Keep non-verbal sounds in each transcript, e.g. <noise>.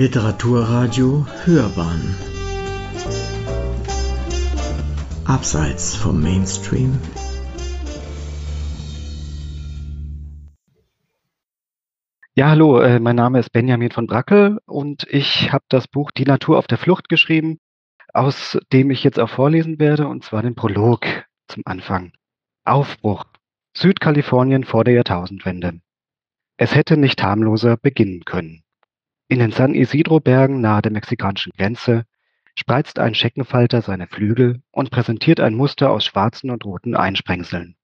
Literaturradio Hörbahn Abseits vom Mainstream Ja, hallo, äh, mein Name ist Benjamin von Brackel und ich habe das Buch Die Natur auf der Flucht geschrieben, aus dem ich jetzt auch vorlesen werde, und zwar den Prolog zum Anfang. Aufbruch. Südkalifornien vor der Jahrtausendwende. Es hätte nicht harmloser beginnen können. In den San Isidro-Bergen nahe der mexikanischen Grenze spreizt ein Scheckenfalter seine Flügel und präsentiert ein Muster aus schwarzen und roten Einsprengseln.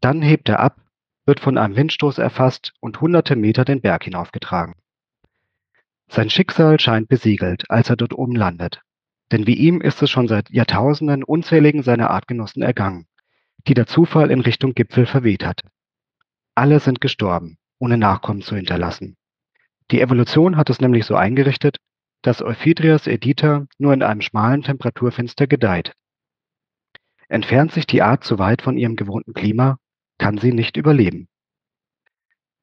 Dann hebt er ab, wird von einem Windstoß erfasst und hunderte Meter den Berg hinaufgetragen. Sein Schicksal scheint besiegelt, als er dort oben landet. Denn wie ihm ist es schon seit Jahrtausenden unzähligen seiner Artgenossen ergangen, die der Zufall in Richtung Gipfel verweht hatte. Alle sind gestorben, ohne Nachkommen zu hinterlassen. Die Evolution hat es nämlich so eingerichtet, dass Euphydrias edita nur in einem schmalen Temperaturfenster gedeiht. Entfernt sich die Art zu weit von ihrem gewohnten Klima, kann sie nicht überleben.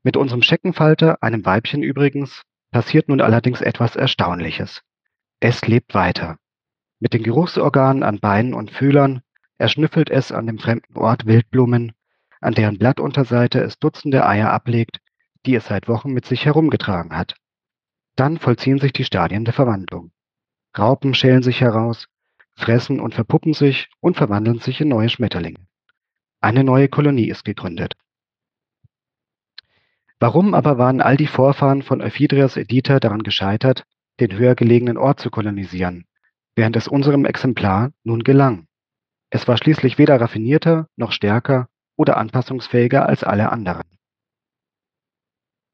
Mit unserem Scheckenfalter, einem Weibchen übrigens, passiert nun allerdings etwas Erstaunliches. Es lebt weiter. Mit den Geruchsorganen an Beinen und Fühlern erschnüffelt es an dem fremden Ort Wildblumen, an deren Blattunterseite es Dutzende Eier ablegt, die es seit Wochen mit sich herumgetragen hat. Dann vollziehen sich die Stadien der Verwandlung. Raupen schälen sich heraus, fressen und verpuppen sich und verwandeln sich in neue Schmetterlinge. Eine neue Kolonie ist gegründet. Warum aber waren all die Vorfahren von Euphydrias edita daran gescheitert, den höher gelegenen Ort zu kolonisieren, während es unserem Exemplar nun gelang? Es war schließlich weder raffinierter noch stärker oder anpassungsfähiger als alle anderen.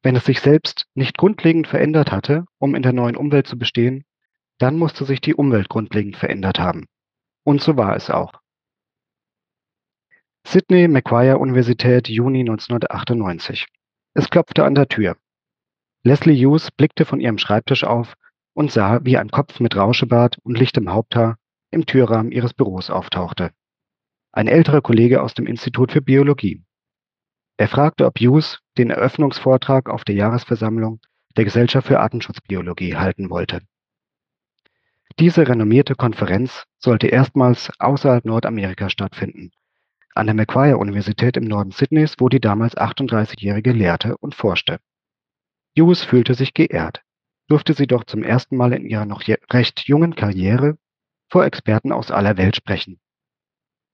Wenn es sich selbst nicht grundlegend verändert hatte, um in der neuen Umwelt zu bestehen, dann musste sich die Umwelt grundlegend verändert haben. Und so war es auch. Sydney Macquarie Universität, Juni 1998. Es klopfte an der Tür. Leslie Hughes blickte von ihrem Schreibtisch auf und sah, wie ein Kopf mit Rauschebart und lichtem Haupthaar im Türrahmen ihres Büros auftauchte. Ein älterer Kollege aus dem Institut für Biologie. Er fragte, ob Hughes den Eröffnungsvortrag auf der Jahresversammlung der Gesellschaft für Artenschutzbiologie halten wollte. Diese renommierte Konferenz sollte erstmals außerhalb Nordamerikas stattfinden, an der Macquarie-Universität im Norden Sydneys, wo die damals 38-Jährige lehrte und forschte. Hughes fühlte sich geehrt, durfte sie doch zum ersten Mal in ihrer noch recht jungen Karriere vor Experten aus aller Welt sprechen.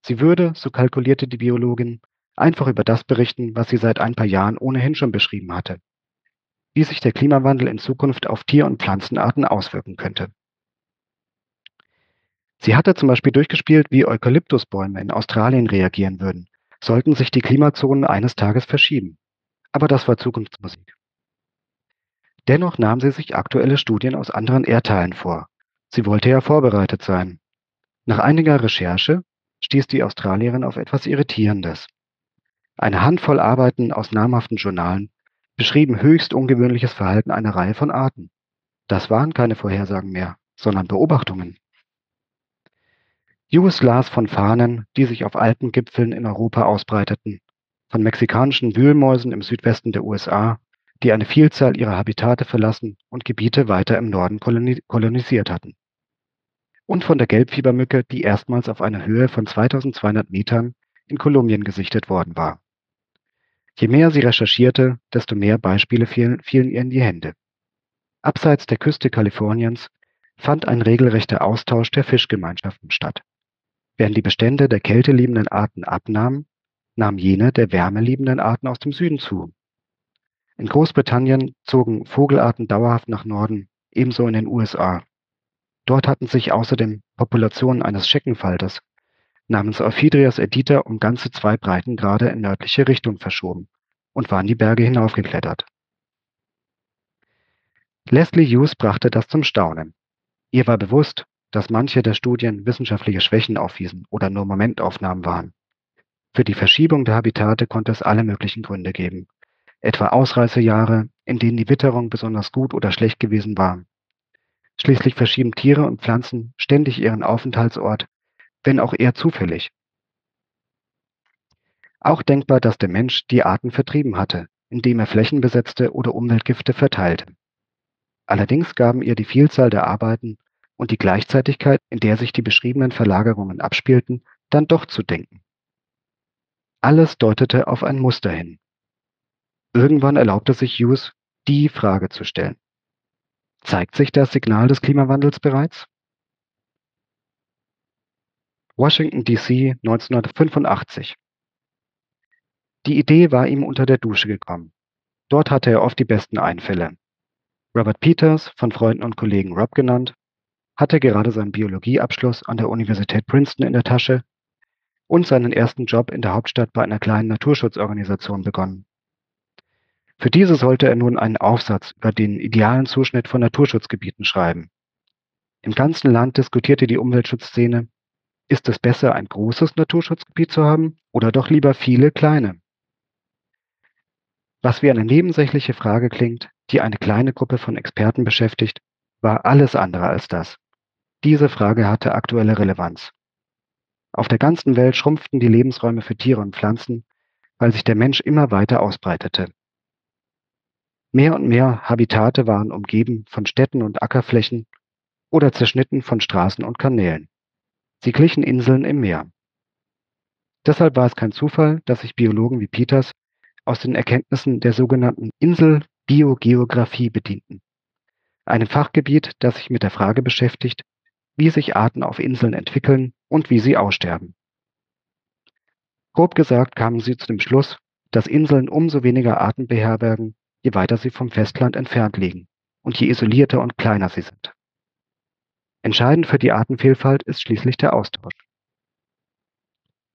Sie würde, so kalkulierte die Biologin, einfach über das berichten, was sie seit ein paar Jahren ohnehin schon beschrieben hatte, wie sich der Klimawandel in Zukunft auf Tier- und Pflanzenarten auswirken könnte. Sie hatte zum Beispiel durchgespielt, wie Eukalyptusbäume in Australien reagieren würden, sollten sich die Klimazonen eines Tages verschieben. Aber das war Zukunftsmusik. Dennoch nahm sie sich aktuelle Studien aus anderen Erdteilen vor. Sie wollte ja vorbereitet sein. Nach einiger Recherche stieß die Australierin auf etwas Irritierendes. Eine Handvoll Arbeiten aus namhaften Journalen beschrieben höchst ungewöhnliches Verhalten einer Reihe von Arten. Das waren keine Vorhersagen mehr, sondern Beobachtungen. Hughes las von Fahnen, die sich auf Alpengipfeln in Europa ausbreiteten, von mexikanischen Wühlmäusen im Südwesten der USA, die eine Vielzahl ihrer Habitate verlassen und Gebiete weiter im Norden kolonisiert hatten. Und von der Gelbfiebermücke, die erstmals auf einer Höhe von 2200 Metern in Kolumbien gesichtet worden war. Je mehr sie recherchierte, desto mehr Beispiele fielen, fielen ihr in die Hände. Abseits der Küste Kaliforniens fand ein regelrechter Austausch der Fischgemeinschaften statt. Während die Bestände der kälteliebenden Arten abnahmen, nahmen jene der wärmeliebenden Arten aus dem Süden zu. In Großbritannien zogen Vogelarten dauerhaft nach Norden, ebenso in den USA. Dort hatten sich außerdem Populationen eines Scheckenfalters namens Euphydrias edita um ganze zwei Breitengrade in nördliche Richtung verschoben und waren die Berge hinaufgeklettert. Leslie Hughes brachte das zum Staunen. Ihr war bewusst, dass manche der Studien wissenschaftliche Schwächen aufwiesen oder nur Momentaufnahmen waren. Für die Verschiebung der Habitate konnte es alle möglichen Gründe geben, etwa Ausreißerjahre, in denen die Witterung besonders gut oder schlecht gewesen war. Schließlich verschieben Tiere und Pflanzen ständig ihren Aufenthaltsort wenn auch eher zufällig. Auch denkbar, dass der Mensch die Arten vertrieben hatte, indem er Flächen besetzte oder Umweltgifte verteilte. Allerdings gaben ihr die Vielzahl der Arbeiten und die Gleichzeitigkeit, in der sich die beschriebenen Verlagerungen abspielten, dann doch zu denken. Alles deutete auf ein Muster hin. Irgendwann erlaubte sich Hughes, die Frage zu stellen. Zeigt sich das Signal des Klimawandels bereits? Washington, D.C. 1985 Die Idee war ihm unter der Dusche gekommen. Dort hatte er oft die besten Einfälle. Robert Peters, von Freunden und Kollegen Rob genannt, hatte gerade seinen Biologieabschluss an der Universität Princeton in der Tasche und seinen ersten Job in der Hauptstadt bei einer kleinen Naturschutzorganisation begonnen. Für diese sollte er nun einen Aufsatz über den idealen Zuschnitt von Naturschutzgebieten schreiben. Im ganzen Land diskutierte die Umweltschutzszene, ist es besser, ein großes Naturschutzgebiet zu haben oder doch lieber viele kleine? Was wie eine nebensächliche Frage klingt, die eine kleine Gruppe von Experten beschäftigt, war alles andere als das. Diese Frage hatte aktuelle Relevanz. Auf der ganzen Welt schrumpften die Lebensräume für Tiere und Pflanzen, weil sich der Mensch immer weiter ausbreitete. Mehr und mehr Habitate waren umgeben von Städten und Ackerflächen oder zerschnitten von Straßen und Kanälen. Sie glichen Inseln im Meer. Deshalb war es kein Zufall, dass sich Biologen wie Peters aus den Erkenntnissen der sogenannten Inselbiogeographie bedienten, einem Fachgebiet, das sich mit der Frage beschäftigt, wie sich Arten auf Inseln entwickeln und wie sie aussterben. Grob gesagt kamen sie zu dem Schluss, dass Inseln umso weniger Arten beherbergen, je weiter sie vom Festland entfernt liegen und je isolierter und kleiner sie sind. Entscheidend für die Artenvielfalt ist schließlich der Austausch.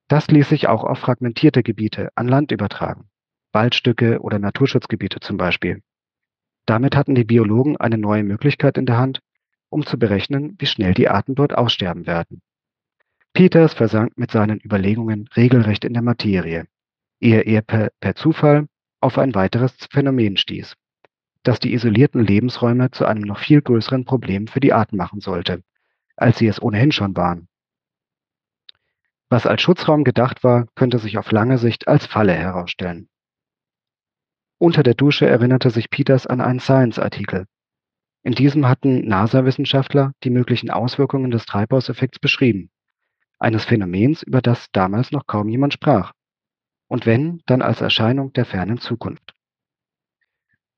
Das ließ sich auch auf fragmentierte Gebiete an Land übertragen, Waldstücke oder Naturschutzgebiete zum Beispiel. Damit hatten die Biologen eine neue Möglichkeit in der Hand, um zu berechnen, wie schnell die Arten dort aussterben werden. Peters versank mit seinen Überlegungen regelrecht in der Materie, ehe er per, per Zufall auf ein weiteres Phänomen stieß, das die isolierten Lebensräume zu einem noch viel größeren Problem für die Arten machen sollte, als sie es ohnehin schon waren. Was als Schutzraum gedacht war, könnte sich auf lange Sicht als Falle herausstellen. Unter der Dusche erinnerte sich Peters an einen Science-Artikel, in diesem hatten NASA-Wissenschaftler die möglichen Auswirkungen des Treibhauseffekts beschrieben, eines Phänomens, über das damals noch kaum jemand sprach, und wenn, dann als Erscheinung der fernen Zukunft.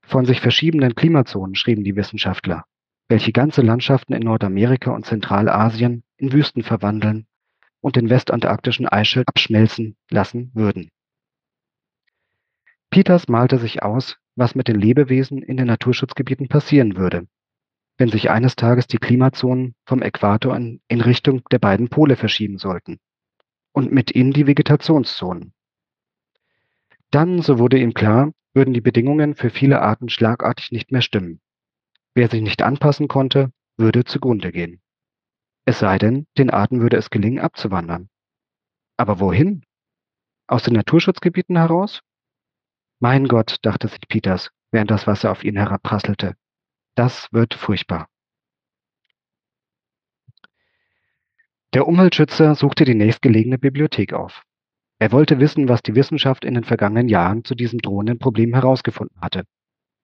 Von sich verschiebenden Klimazonen schrieben die Wissenschaftler, welche ganze Landschaften in Nordamerika und Zentralasien in Wüsten verwandeln und den westantarktischen Eisschild abschmelzen lassen würden. Peters malte sich aus, was mit den Lebewesen in den Naturschutzgebieten passieren würde, wenn sich eines Tages die Klimazonen vom Äquator in, in Richtung der beiden Pole verschieben sollten und mit ihnen die Vegetationszonen. Dann, so wurde ihm klar, würden die Bedingungen für viele Arten schlagartig nicht mehr stimmen. Wer sich nicht anpassen konnte, würde zugrunde gehen. Es sei denn, den Arten würde es gelingen, abzuwandern. Aber wohin? Aus den Naturschutzgebieten heraus? Mein Gott, dachte sich Peters, während das Wasser auf ihn herabprasselte. Das wird furchtbar. Der Umweltschützer suchte die nächstgelegene Bibliothek auf. Er wollte wissen, was die Wissenschaft in den vergangenen Jahren zu diesem drohenden Problem herausgefunden hatte.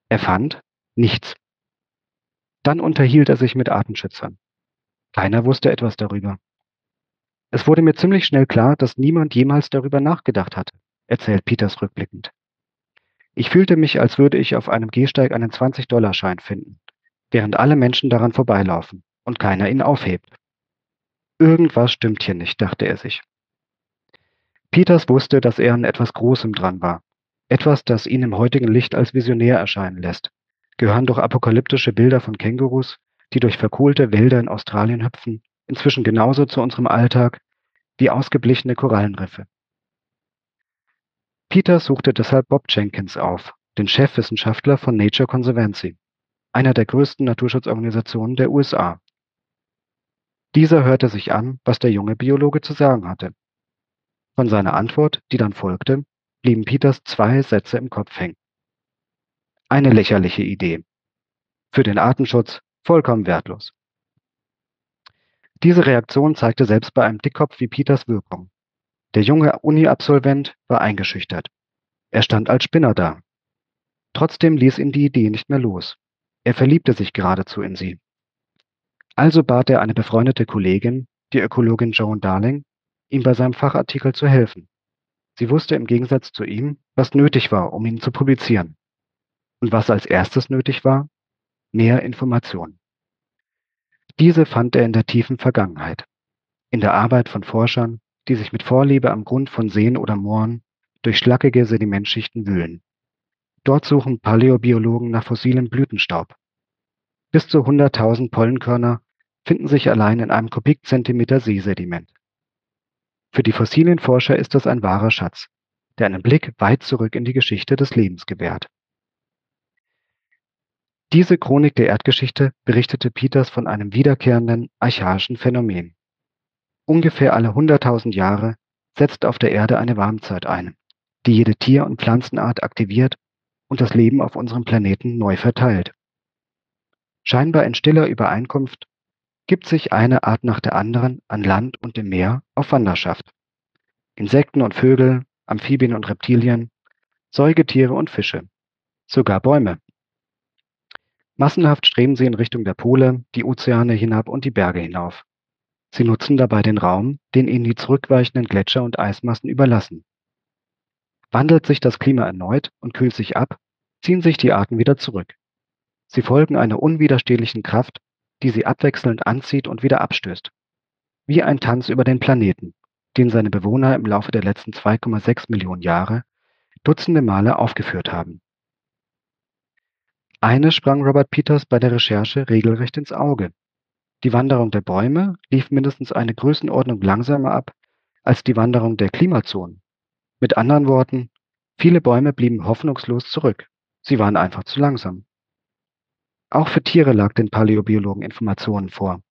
Er fand nichts. Dann unterhielt er sich mit Artenschützern. Keiner wusste etwas darüber. Es wurde mir ziemlich schnell klar, dass niemand jemals darüber nachgedacht hatte, erzählt Peters rückblickend. Ich fühlte mich, als würde ich auf einem Gehsteig einen 20-Dollar-Schein finden, während alle Menschen daran vorbeilaufen und keiner ihn aufhebt. Irgendwas stimmt hier nicht, dachte er sich. Peters wusste, dass er an etwas Großem dran war. Etwas, das ihn im heutigen Licht als Visionär erscheinen lässt. Gehören doch apokalyptische Bilder von Kängurus, die durch verkohlte Wälder in Australien hüpfen, inzwischen genauso zu unserem Alltag wie ausgeblichene Korallenriffe. Peter suchte deshalb Bob Jenkins auf, den Chefwissenschaftler von Nature Conservancy, einer der größten Naturschutzorganisationen der USA. Dieser hörte sich an, was der junge Biologe zu sagen hatte. Von seiner Antwort, die dann folgte, blieben Peters zwei Sätze im Kopf hängen. Eine lächerliche Idee. Für den Artenschutz vollkommen wertlos. Diese Reaktion zeigte selbst bei einem Dickkopf wie Peters Wirkung. Der junge Uni-Absolvent war eingeschüchtert. Er stand als Spinner da. Trotzdem ließ ihn die Idee nicht mehr los. Er verliebte sich geradezu in sie. Also bat er eine befreundete Kollegin, die Ökologin Joan Darling, ihm bei seinem Fachartikel zu helfen. Sie wusste im Gegensatz zu ihm, was nötig war, um ihn zu publizieren. Und was als erstes nötig war? Mehr Information. Diese fand er in der tiefen Vergangenheit, in der Arbeit von Forschern, die sich mit Vorliebe am Grund von Seen oder Mooren durch schlackige Sedimentschichten wühlen. Dort suchen Paläobiologen nach fossilem Blütenstaub. Bis zu 100.000 Pollenkörner finden sich allein in einem Kubikzentimeter Seesediment. Für die fossilen Forscher ist das ein wahrer Schatz, der einen Blick weit zurück in die Geschichte des Lebens gewährt. Diese Chronik der Erdgeschichte berichtete Peters von einem wiederkehrenden archaischen Phänomen. Ungefähr alle 100.000 Jahre setzt auf der Erde eine Warmzeit ein, die jede Tier- und Pflanzenart aktiviert und das Leben auf unserem Planeten neu verteilt. Scheinbar in stiller Übereinkunft gibt sich eine Art nach der anderen an Land und im Meer auf Wanderschaft. Insekten und Vögel, Amphibien und Reptilien, Säugetiere und Fische, sogar Bäume. Massenhaft streben sie in Richtung der Pole, die Ozeane hinab und die Berge hinauf. Sie nutzen dabei den Raum, den ihnen die zurückweichenden Gletscher und Eismassen überlassen. Wandelt sich das Klima erneut und kühlt sich ab, ziehen sich die Arten wieder zurück. Sie folgen einer unwiderstehlichen Kraft, die sie abwechselnd anzieht und wieder abstößt. Wie ein Tanz über den Planeten, den seine Bewohner im Laufe der letzten 2,6 Millionen Jahre dutzende Male aufgeführt haben. Eine sprang Robert Peters bei der Recherche regelrecht ins Auge. Die Wanderung der Bäume lief mindestens eine Größenordnung langsamer ab als die Wanderung der Klimazonen. Mit anderen Worten, viele Bäume blieben hoffnungslos zurück. Sie waren einfach zu langsam. Auch für Tiere lag den Paläobiologen Informationen vor.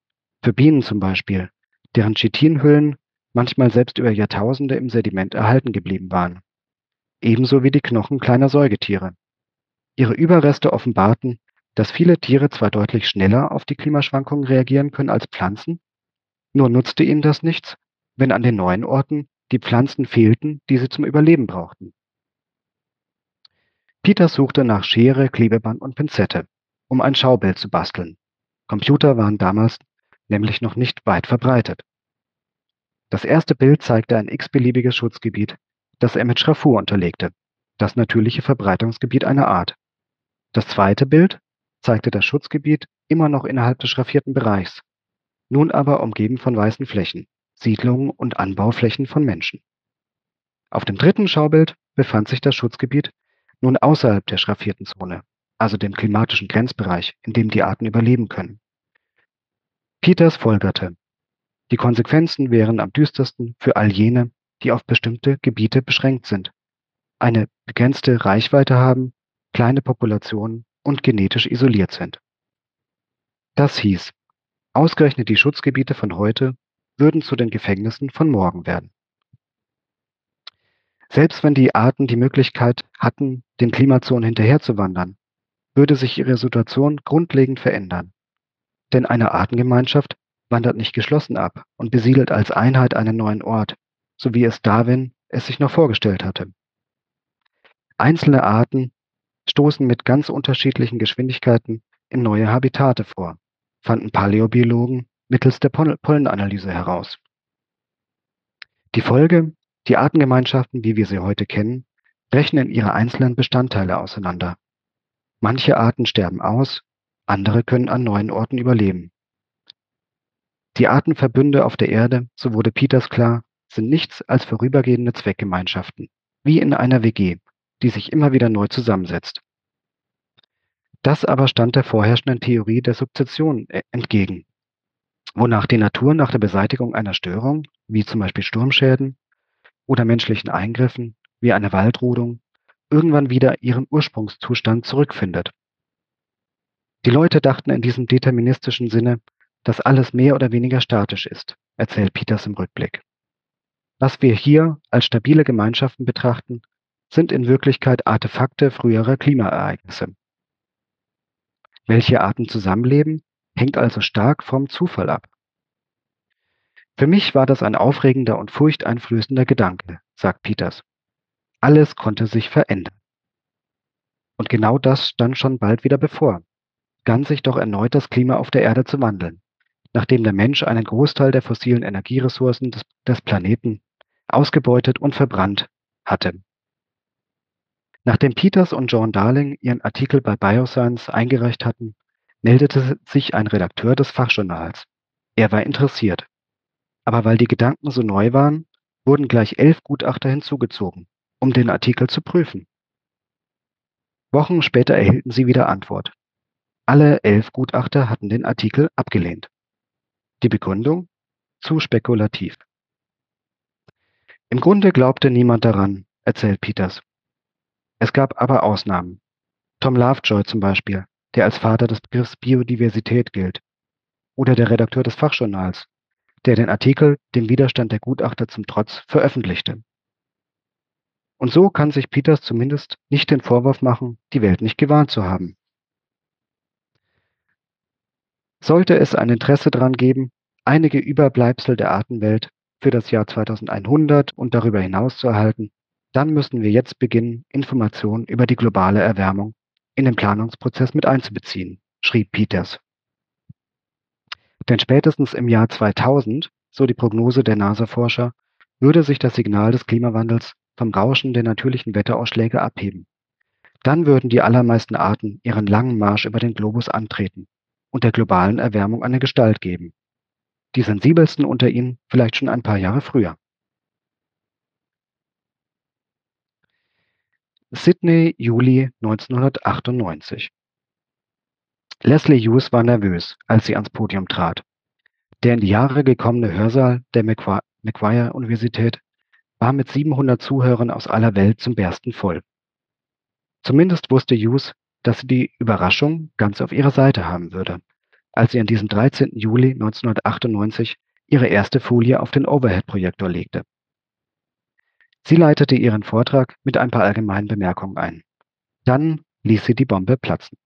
Für Bienen zum Beispiel, deren Chitinhüllen manchmal selbst über Jahrtausende im Sediment erhalten geblieben waren. Ebenso wie die Knochen kleiner Säugetiere. Ihre Überreste offenbarten, dass viele Tiere zwar deutlich schneller auf die Klimaschwankungen reagieren können als Pflanzen, nur nutzte ihnen das nichts, wenn an den neuen Orten die Pflanzen fehlten, die sie zum Überleben brauchten. Peter suchte nach Schere, Klebeband und Pinzette um ein Schaubild zu basteln. Computer waren damals nämlich noch nicht weit verbreitet. Das erste Bild zeigte ein x-beliebiges Schutzgebiet, das er mit Schraffur unterlegte, das natürliche Verbreitungsgebiet einer Art. Das zweite Bild zeigte das Schutzgebiet immer noch innerhalb des schraffierten Bereichs, nun aber umgeben von weißen Flächen, Siedlungen und Anbauflächen von Menschen. Auf dem dritten Schaubild befand sich das Schutzgebiet nun außerhalb der schraffierten Zone also dem klimatischen Grenzbereich, in dem die Arten überleben können. Peters folgerte, die Konsequenzen wären am düstersten für all jene, die auf bestimmte Gebiete beschränkt sind, eine begrenzte Reichweite haben, kleine Populationen und genetisch isoliert sind. Das hieß, ausgerechnet die Schutzgebiete von heute würden zu den Gefängnissen von morgen werden. Selbst wenn die Arten die Möglichkeit hatten, den Klimazonen hinterherzuwandern, würde sich ihre Situation grundlegend verändern. Denn eine Artengemeinschaft wandert nicht geschlossen ab und besiedelt als Einheit einen neuen Ort, so wie es Darwin es sich noch vorgestellt hatte. Einzelne Arten stoßen mit ganz unterschiedlichen Geschwindigkeiten in neue Habitate vor, fanden Paläobiologen mittels der Pollenanalyse heraus. Die Folge, die Artengemeinschaften, wie wir sie heute kennen, brechen in ihre einzelnen Bestandteile auseinander Manche Arten sterben aus, andere können an neuen Orten überleben. Die Artenverbünde auf der Erde, so wurde Peters klar, sind nichts als vorübergehende Zweckgemeinschaften, wie in einer WG, die sich immer wieder neu zusammensetzt. Das aber stand der vorherrschenden Theorie der Sukzession äh, entgegen, wonach die Natur nach der Beseitigung einer Störung, wie zum Beispiel Sturmschäden oder menschlichen Eingriffen, wie einer Waldrodung irgendwann wieder ihren Ursprungszustand zurückfindet. Die Leute dachten in diesem deterministischen Sinne, dass alles mehr oder weniger statisch ist, erzählt Peters im Rückblick. Was wir hier als stabile Gemeinschaften betrachten, sind in Wirklichkeit Artefakte früherer Klimaereignisse. Welche Arten zusammenleben, hängt also stark vom Zufall ab. Für mich war das ein aufregender und furchteinflößender Gedanke, sagt Peters. Alles konnte sich verändern. Und genau das stand schon bald wieder bevor. begann sich doch erneut das Klima auf der Erde zu wandeln, nachdem der Mensch einen Großteil der fossilen Energieressourcen des, des Planeten ausgebeutet und verbrannt hatte. Nachdem Peters und John Darling ihren Artikel bei Bioscience eingereicht hatten, meldete sich ein Redakteur des Fachjournals. Er war interessiert. Aber weil die Gedanken so neu waren, wurden gleich elf Gutachter hinzugezogen, um den Artikel zu prüfen. Wochen später erhielten sie wieder Antwort. Alle elf Gutachter hatten den Artikel abgelehnt. Die Begründung? Zu spekulativ. Im Grunde glaubte niemand daran, erzählt Peters. Es gab aber Ausnahmen. Tom Lovejoy zum Beispiel, der als Vater des Begriffs Biodiversität gilt. Oder der Redakteur des Fachjournals, der den Artikel dem Widerstand der Gutachter zum Trotz veröffentlichte. Und so kann sich Peters zumindest nicht den Vorwurf machen, die Welt nicht gewarnt zu haben. Sollte es ein Interesse daran geben, einige Überbleibsel der Artenwelt für das Jahr 2100 und darüber hinaus zu erhalten, dann müssen wir jetzt beginnen, Informationen über die globale Erwärmung in den Planungsprozess mit einzubeziehen, schrieb Peters. Denn spätestens im Jahr 2000, so die Prognose der NASA-Forscher, würde sich das Signal des Klimawandels vom Rauschen der natürlichen Wetterausschläge abheben. Dann würden die allermeisten Arten ihren langen Marsch über den Globus antreten und der globalen Erwärmung eine Gestalt geben. Die sensibelsten unter ihnen vielleicht schon ein paar Jahre früher. Sydney, Juli 1998. Leslie Hughes war nervös, als sie ans Podium trat. Der in die Jahre gekommene Hörsaal der Macquarie-Universität war mit 700 Zuhörern aus aller Welt zum Bersten voll. Zumindest wusste Hughes, dass sie die Überraschung ganz auf ihrer Seite haben würde, als sie an diesem 13. Juli 1998 ihre erste Folie auf den Overhead-Projektor legte. Sie leitete ihren Vortrag mit ein paar allgemeinen Bemerkungen ein. Dann ließ sie die Bombe platzen.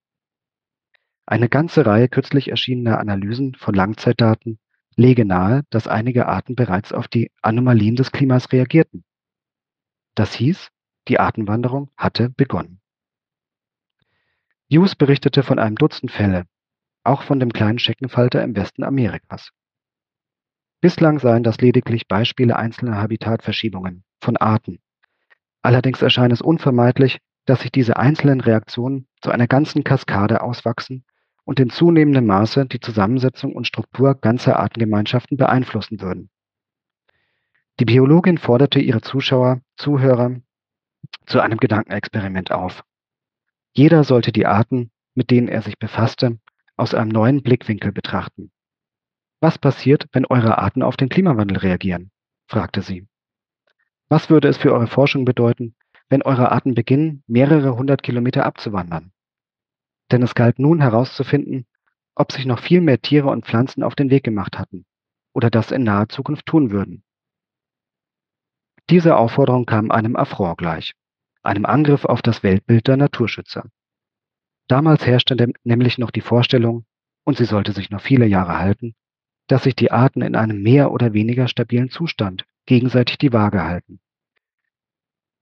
Eine ganze Reihe kürzlich erschienener Analysen von Langzeitdaten lege nahe, dass einige Arten bereits auf die Anomalien des Klimas reagierten. Das hieß, die Artenwanderung hatte begonnen. Hughes berichtete von einem Dutzend Fälle, auch von dem kleinen Scheckenfalter im Westen Amerikas. Bislang seien das lediglich Beispiele einzelner Habitatverschiebungen von Arten. Allerdings erscheint es unvermeidlich, dass sich diese einzelnen Reaktionen zu einer ganzen Kaskade auswachsen und in zunehmendem Maße die Zusammensetzung und Struktur ganzer Artengemeinschaften beeinflussen würden. Die Biologin forderte ihre Zuschauer, Zuhörer zu einem Gedankenexperiment auf. Jeder sollte die Arten, mit denen er sich befasste, aus einem neuen Blickwinkel betrachten. Was passiert, wenn eure Arten auf den Klimawandel reagieren? fragte sie. Was würde es für eure Forschung bedeuten, wenn eure Arten beginnen, mehrere hundert Kilometer abzuwandern? Denn es galt nun herauszufinden, ob sich noch viel mehr Tiere und Pflanzen auf den Weg gemacht hatten oder das in naher Zukunft tun würden. Diese Aufforderung kam einem Affront gleich, einem Angriff auf das Weltbild der Naturschützer. Damals herrschte nämlich noch die Vorstellung, und sie sollte sich noch viele Jahre halten, dass sich die Arten in einem mehr oder weniger stabilen Zustand gegenseitig die Waage halten.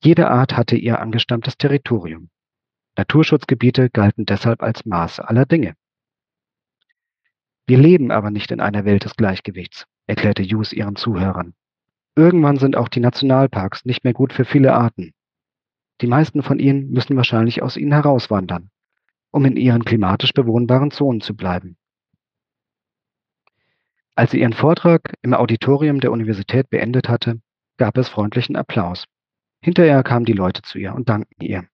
Jede Art hatte ihr angestammtes Territorium. Naturschutzgebiete galten deshalb als Maß aller Dinge. Wir leben aber nicht in einer Welt des Gleichgewichts, erklärte Hughes ihren Zuhörern. Irgendwann sind auch die Nationalparks nicht mehr gut für viele Arten. Die meisten von ihnen müssen wahrscheinlich aus ihnen herauswandern, um in ihren klimatisch bewohnbaren Zonen zu bleiben. Als sie ihren Vortrag im Auditorium der Universität beendet hatte, gab es freundlichen Applaus. Hinterher kamen die Leute zu ihr und dankten ihr.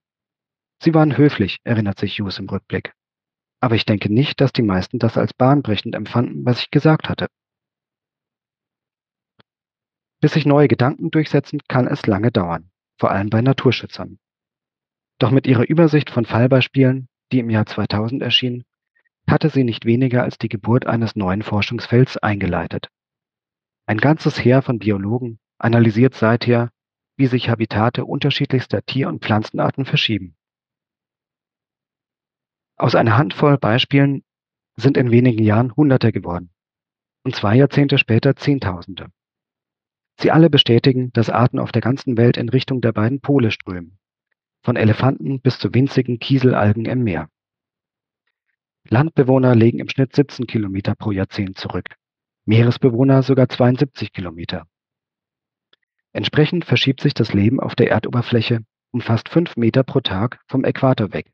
Sie waren höflich, erinnert sich Hughes im Rückblick. Aber ich denke nicht, dass die meisten das als bahnbrechend empfanden, was ich gesagt hatte. Bis sich neue Gedanken durchsetzen, kann es lange dauern, vor allem bei Naturschützern. Doch mit ihrer Übersicht von Fallbeispielen, die im Jahr 2000 erschien, hatte sie nicht weniger als die Geburt eines neuen Forschungsfelds eingeleitet. Ein ganzes Heer von Biologen analysiert seither, wie sich Habitate unterschiedlichster Tier- und Pflanzenarten verschieben. Aus einer Handvoll Beispielen sind in wenigen Jahren Hunderte geworden und zwei Jahrzehnte später Zehntausende. Sie alle bestätigen, dass Arten auf der ganzen Welt in Richtung der beiden Pole strömen, von Elefanten bis zu winzigen Kieselalgen im Meer. Landbewohner legen im Schnitt 17 Kilometer pro Jahrzehnt zurück, Meeresbewohner sogar 72 Kilometer. Entsprechend verschiebt sich das Leben auf der Erdoberfläche um fast 5 Meter pro Tag vom Äquator weg,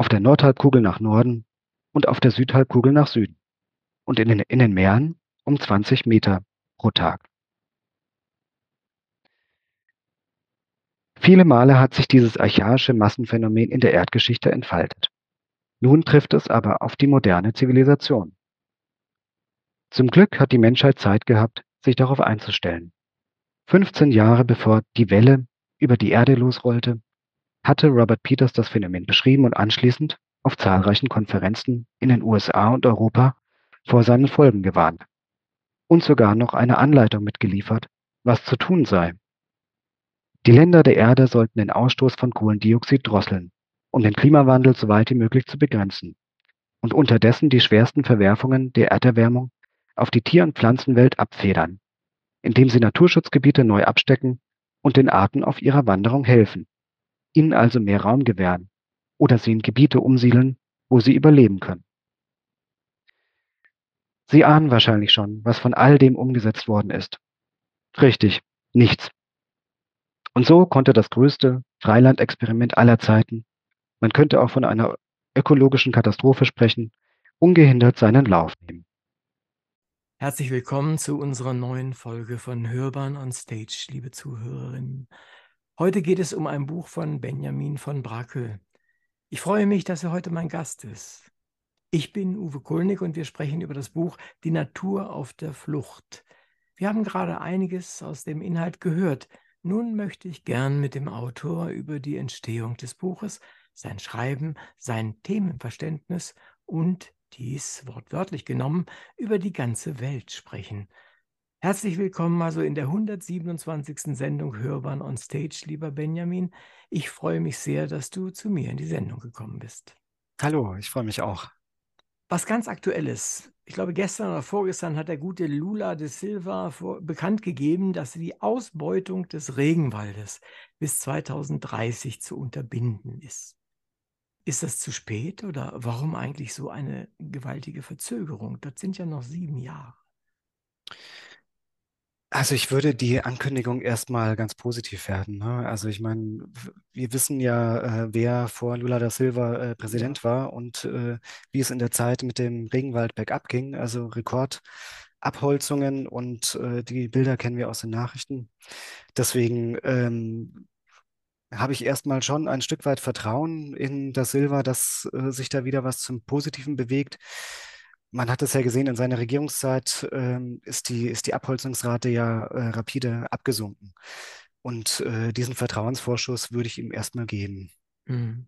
auf der Nordhalbkugel nach Norden und auf der Südhalbkugel nach Süden und in den, in den Meeren um 20 Meter pro Tag. Viele Male hat sich dieses archaische Massenphänomen in der Erdgeschichte entfaltet. Nun trifft es aber auf die moderne Zivilisation. Zum Glück hat die Menschheit Zeit gehabt, sich darauf einzustellen. 15 Jahre bevor die Welle über die Erde losrollte, hatte Robert Peters das Phänomen beschrieben und anschließend auf zahlreichen Konferenzen in den USA und Europa vor seinen Folgen gewarnt und sogar noch eine Anleitung mitgeliefert, was zu tun sei. Die Länder der Erde sollten den Ausstoß von Kohlendioxid drosseln, um den Klimawandel so weit wie möglich zu begrenzen und unterdessen die schwersten Verwerfungen der Erderwärmung auf die Tier- und Pflanzenwelt abfedern, indem sie Naturschutzgebiete neu abstecken und den Arten auf ihrer Wanderung helfen, ihnen also mehr Raum gewähren oder sie in Gebiete umsiedeln, wo sie überleben können. Sie ahnen wahrscheinlich schon, was von all dem umgesetzt worden ist. Richtig, nichts. Und so konnte das größte Freilandexperiment aller Zeiten, man könnte auch von einer ökologischen Katastrophe sprechen, ungehindert seinen Lauf nehmen. Herzlich willkommen zu unserer neuen Folge von Hörbahn on Stage, liebe Zuhörerinnen. Heute geht es um ein Buch von Benjamin von Brakel. Ich freue mich, dass er heute mein Gast ist. Ich bin Uwe Kulnig und wir sprechen über das Buch Die Natur auf der Flucht. Wir haben gerade einiges aus dem Inhalt gehört. Nun möchte ich gern mit dem Autor über die Entstehung des Buches, sein Schreiben, sein Themenverständnis und dies wortwörtlich genommen, über die ganze Welt sprechen. Herzlich willkommen also in der 127. Sendung Hörbahn on Stage, lieber Benjamin. Ich freue mich sehr, dass du zu mir in die Sendung gekommen bist. Hallo, ich freue mich auch. Was ganz aktuelles. Ich glaube, gestern oder vorgestern hat der gute Lula de Silva vor, bekannt gegeben, dass die Ausbeutung des Regenwaldes bis 2030 zu unterbinden ist. Ist das zu spät oder warum eigentlich so eine gewaltige Verzögerung? Das sind ja noch sieben Jahre. Also ich würde die Ankündigung erstmal ganz positiv werden. Ne? Also ich meine, wir wissen ja, äh, wer vor Lula da Silva äh, Präsident war und äh, wie es in der Zeit mit dem Regenwald bergab ging. Also Rekordabholzungen und äh, die Bilder kennen wir aus den Nachrichten. Deswegen ähm, habe ich erstmal schon ein Stück weit Vertrauen in das Silva, dass äh, sich da wieder was zum Positiven bewegt. Man hat es ja gesehen, in seiner Regierungszeit ähm, ist die, ist die Abholzungsrate ja äh, rapide abgesunken. Und äh, diesen Vertrauensvorschuss würde ich ihm erstmal geben. Mhm.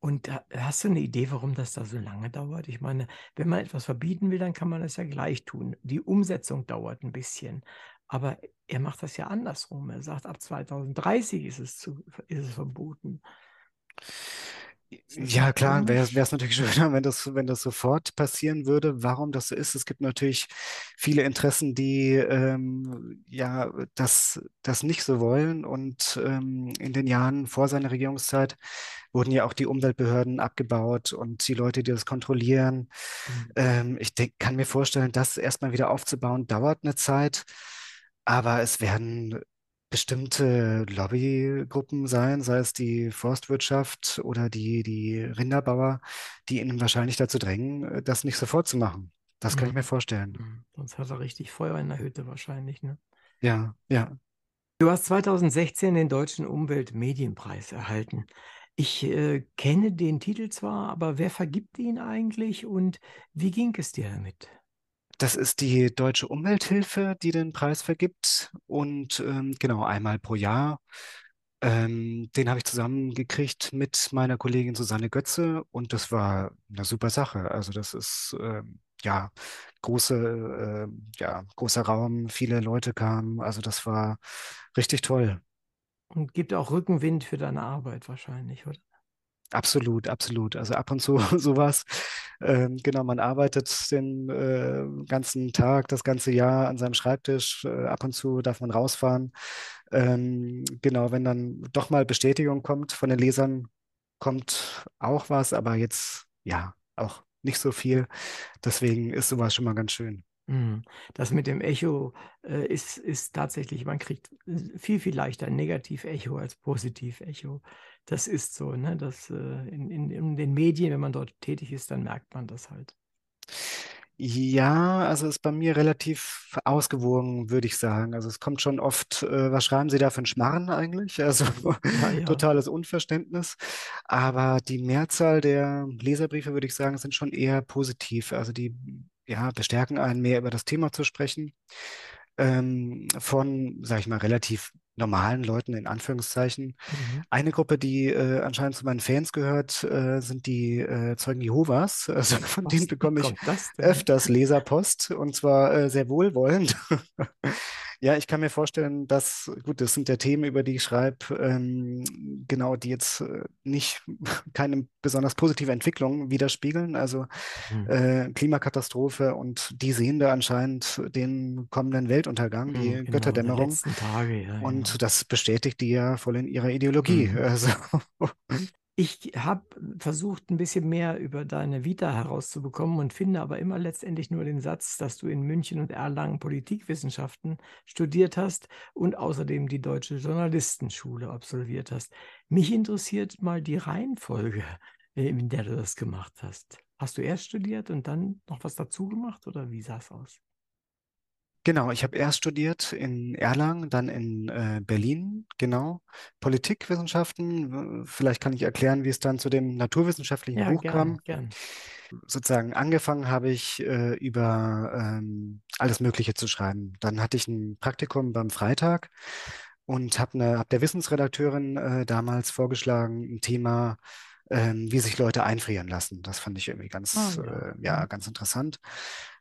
Und hast du eine Idee, warum das da so lange dauert? Ich meine, wenn man etwas verbieten will, dann kann man es ja gleich tun. Die Umsetzung dauert ein bisschen. Aber er macht das ja andersrum. Er sagt, ab 2030 ist es, zu, ist es verboten. Ja, klar, wäre es natürlich <laughs> schöner, wenn das, wenn das sofort passieren würde. Warum das so ist, es gibt natürlich viele Interessen, die ähm, ja das, das nicht so wollen. Und ähm, in den Jahren vor seiner Regierungszeit wurden ja auch die Umweltbehörden abgebaut und die Leute, die das kontrollieren. Mhm. Ähm, ich denk, kann mir vorstellen, das erstmal wieder aufzubauen, dauert eine Zeit. Aber es werden bestimmte Lobbygruppen sein, sei es die Forstwirtschaft oder die, die Rinderbauer, die ihn wahrscheinlich dazu drängen, äh, das nicht sofort zu machen. Das kann ich mhm. mir vorstellen. Mhm. Sonst hat er richtig Feuer in der Hütte wahrscheinlich, ne? Ja, ja. Du hast 2016 den Deutschen Umweltmedienpreis erhalten. Ich äh, kenne den Titel zwar, aber wer vergibt ihn eigentlich und wie ging es dir damit? Das ist die Deutsche Umwelthilfe, die den Preis vergibt. Und ähm, genau einmal pro Jahr. Ähm, den habe ich zusammengekriegt mit meiner Kollegin Susanne Götze und das war eine super Sache. Also das ist ähm, ja große, äh, ja großer Raum, viele Leute kamen. Also das war richtig toll. Und gibt auch Rückenwind für deine Arbeit wahrscheinlich, oder? Absolut, absolut. Also ab und zu <laughs> sowas. Ähm, genau, man arbeitet den äh, ganzen Tag, das ganze Jahr an seinem Schreibtisch. Äh, ab und zu darf man rausfahren. Ähm, genau, wenn dann doch mal Bestätigung kommt von den Lesern, kommt auch was, aber jetzt ja, auch nicht so viel. Deswegen ist sowas schon mal ganz schön. Mhm. Das mit dem Echo äh, ist, ist tatsächlich, man kriegt viel, viel leichter Negativ-Echo als Positiv-Echo. Das ist so, ne? Das, äh, in, in, in den Medien, wenn man dort tätig ist, dann merkt man das halt. Ja, also ist bei mir relativ ausgewogen, würde ich sagen. Also es kommt schon oft, äh, was schreiben Sie da für einen Schmarren eigentlich? Also Ja, <laughs> ja. totales Unverständnis. Aber die Mehrzahl der Leserbriefe, würde ich sagen, sind schon eher positiv. Also die, ja, bestärken einen mehr über das Thema zu sprechen. Ähm, von, sage ich mal, relativ normalen Leuten in Anführungszeichen. Mhm. Eine Gruppe, die äh, anscheinend zu meinen Fans gehört, äh, sind die äh, Zeugen Jehovas. Also von Was, denen bekomme ich öfters Leserpost und zwar äh, sehr wohlwollend. <laughs> Ja, ich kann mir vorstellen, dass, gut, das sind ja Themen, über die ich schreibe, ähm, genau, die jetzt äh, nicht <laughs> keine besonders positive Entwicklung widerspiegeln. Also Mhm. äh, Klimakatastrophe und die sehen da anscheinend den kommenden Weltuntergang, die Mhm, genau, Götterdämmerung. letzten Tage, ja, Und genau. das bestätigt die ja voll in ihrer Ideologie. Mhm. Also, <laughs> Ich habe versucht, ein bisschen mehr über deine Vita herauszubekommen und finde aber immer letztendlich nur den Satz, dass du in München und Erlangen Politikwissenschaften studiert hast und außerdem die Deutsche Journalistenschule absolviert hast. Mich interessiert mal die Reihenfolge, äh, in der du das gemacht hast. Hast du erst studiert und dann noch was dazu gemacht oder wie sah es aus? Genau, ich habe erst studiert in Erlangen, dann in äh, Berlin, genau. Politikwissenschaften. Vielleicht kann ich erklären, wie es dann zu dem naturwissenschaftlichen Ja, Buch gern, kam. gern. Sozusagen angefangen habe ich äh, über ähm, alles Mögliche zu schreiben. Dann hatte ich ein Praktikum beim Freitag und habe ne, hab der Wissensredakteurin äh, damals vorgeschlagen, ein Thema, ähm, wie sich Leute einfrieren lassen. Das fand ich irgendwie Ah, ganz, ja. äh, ja, Mhm. ganz interessant.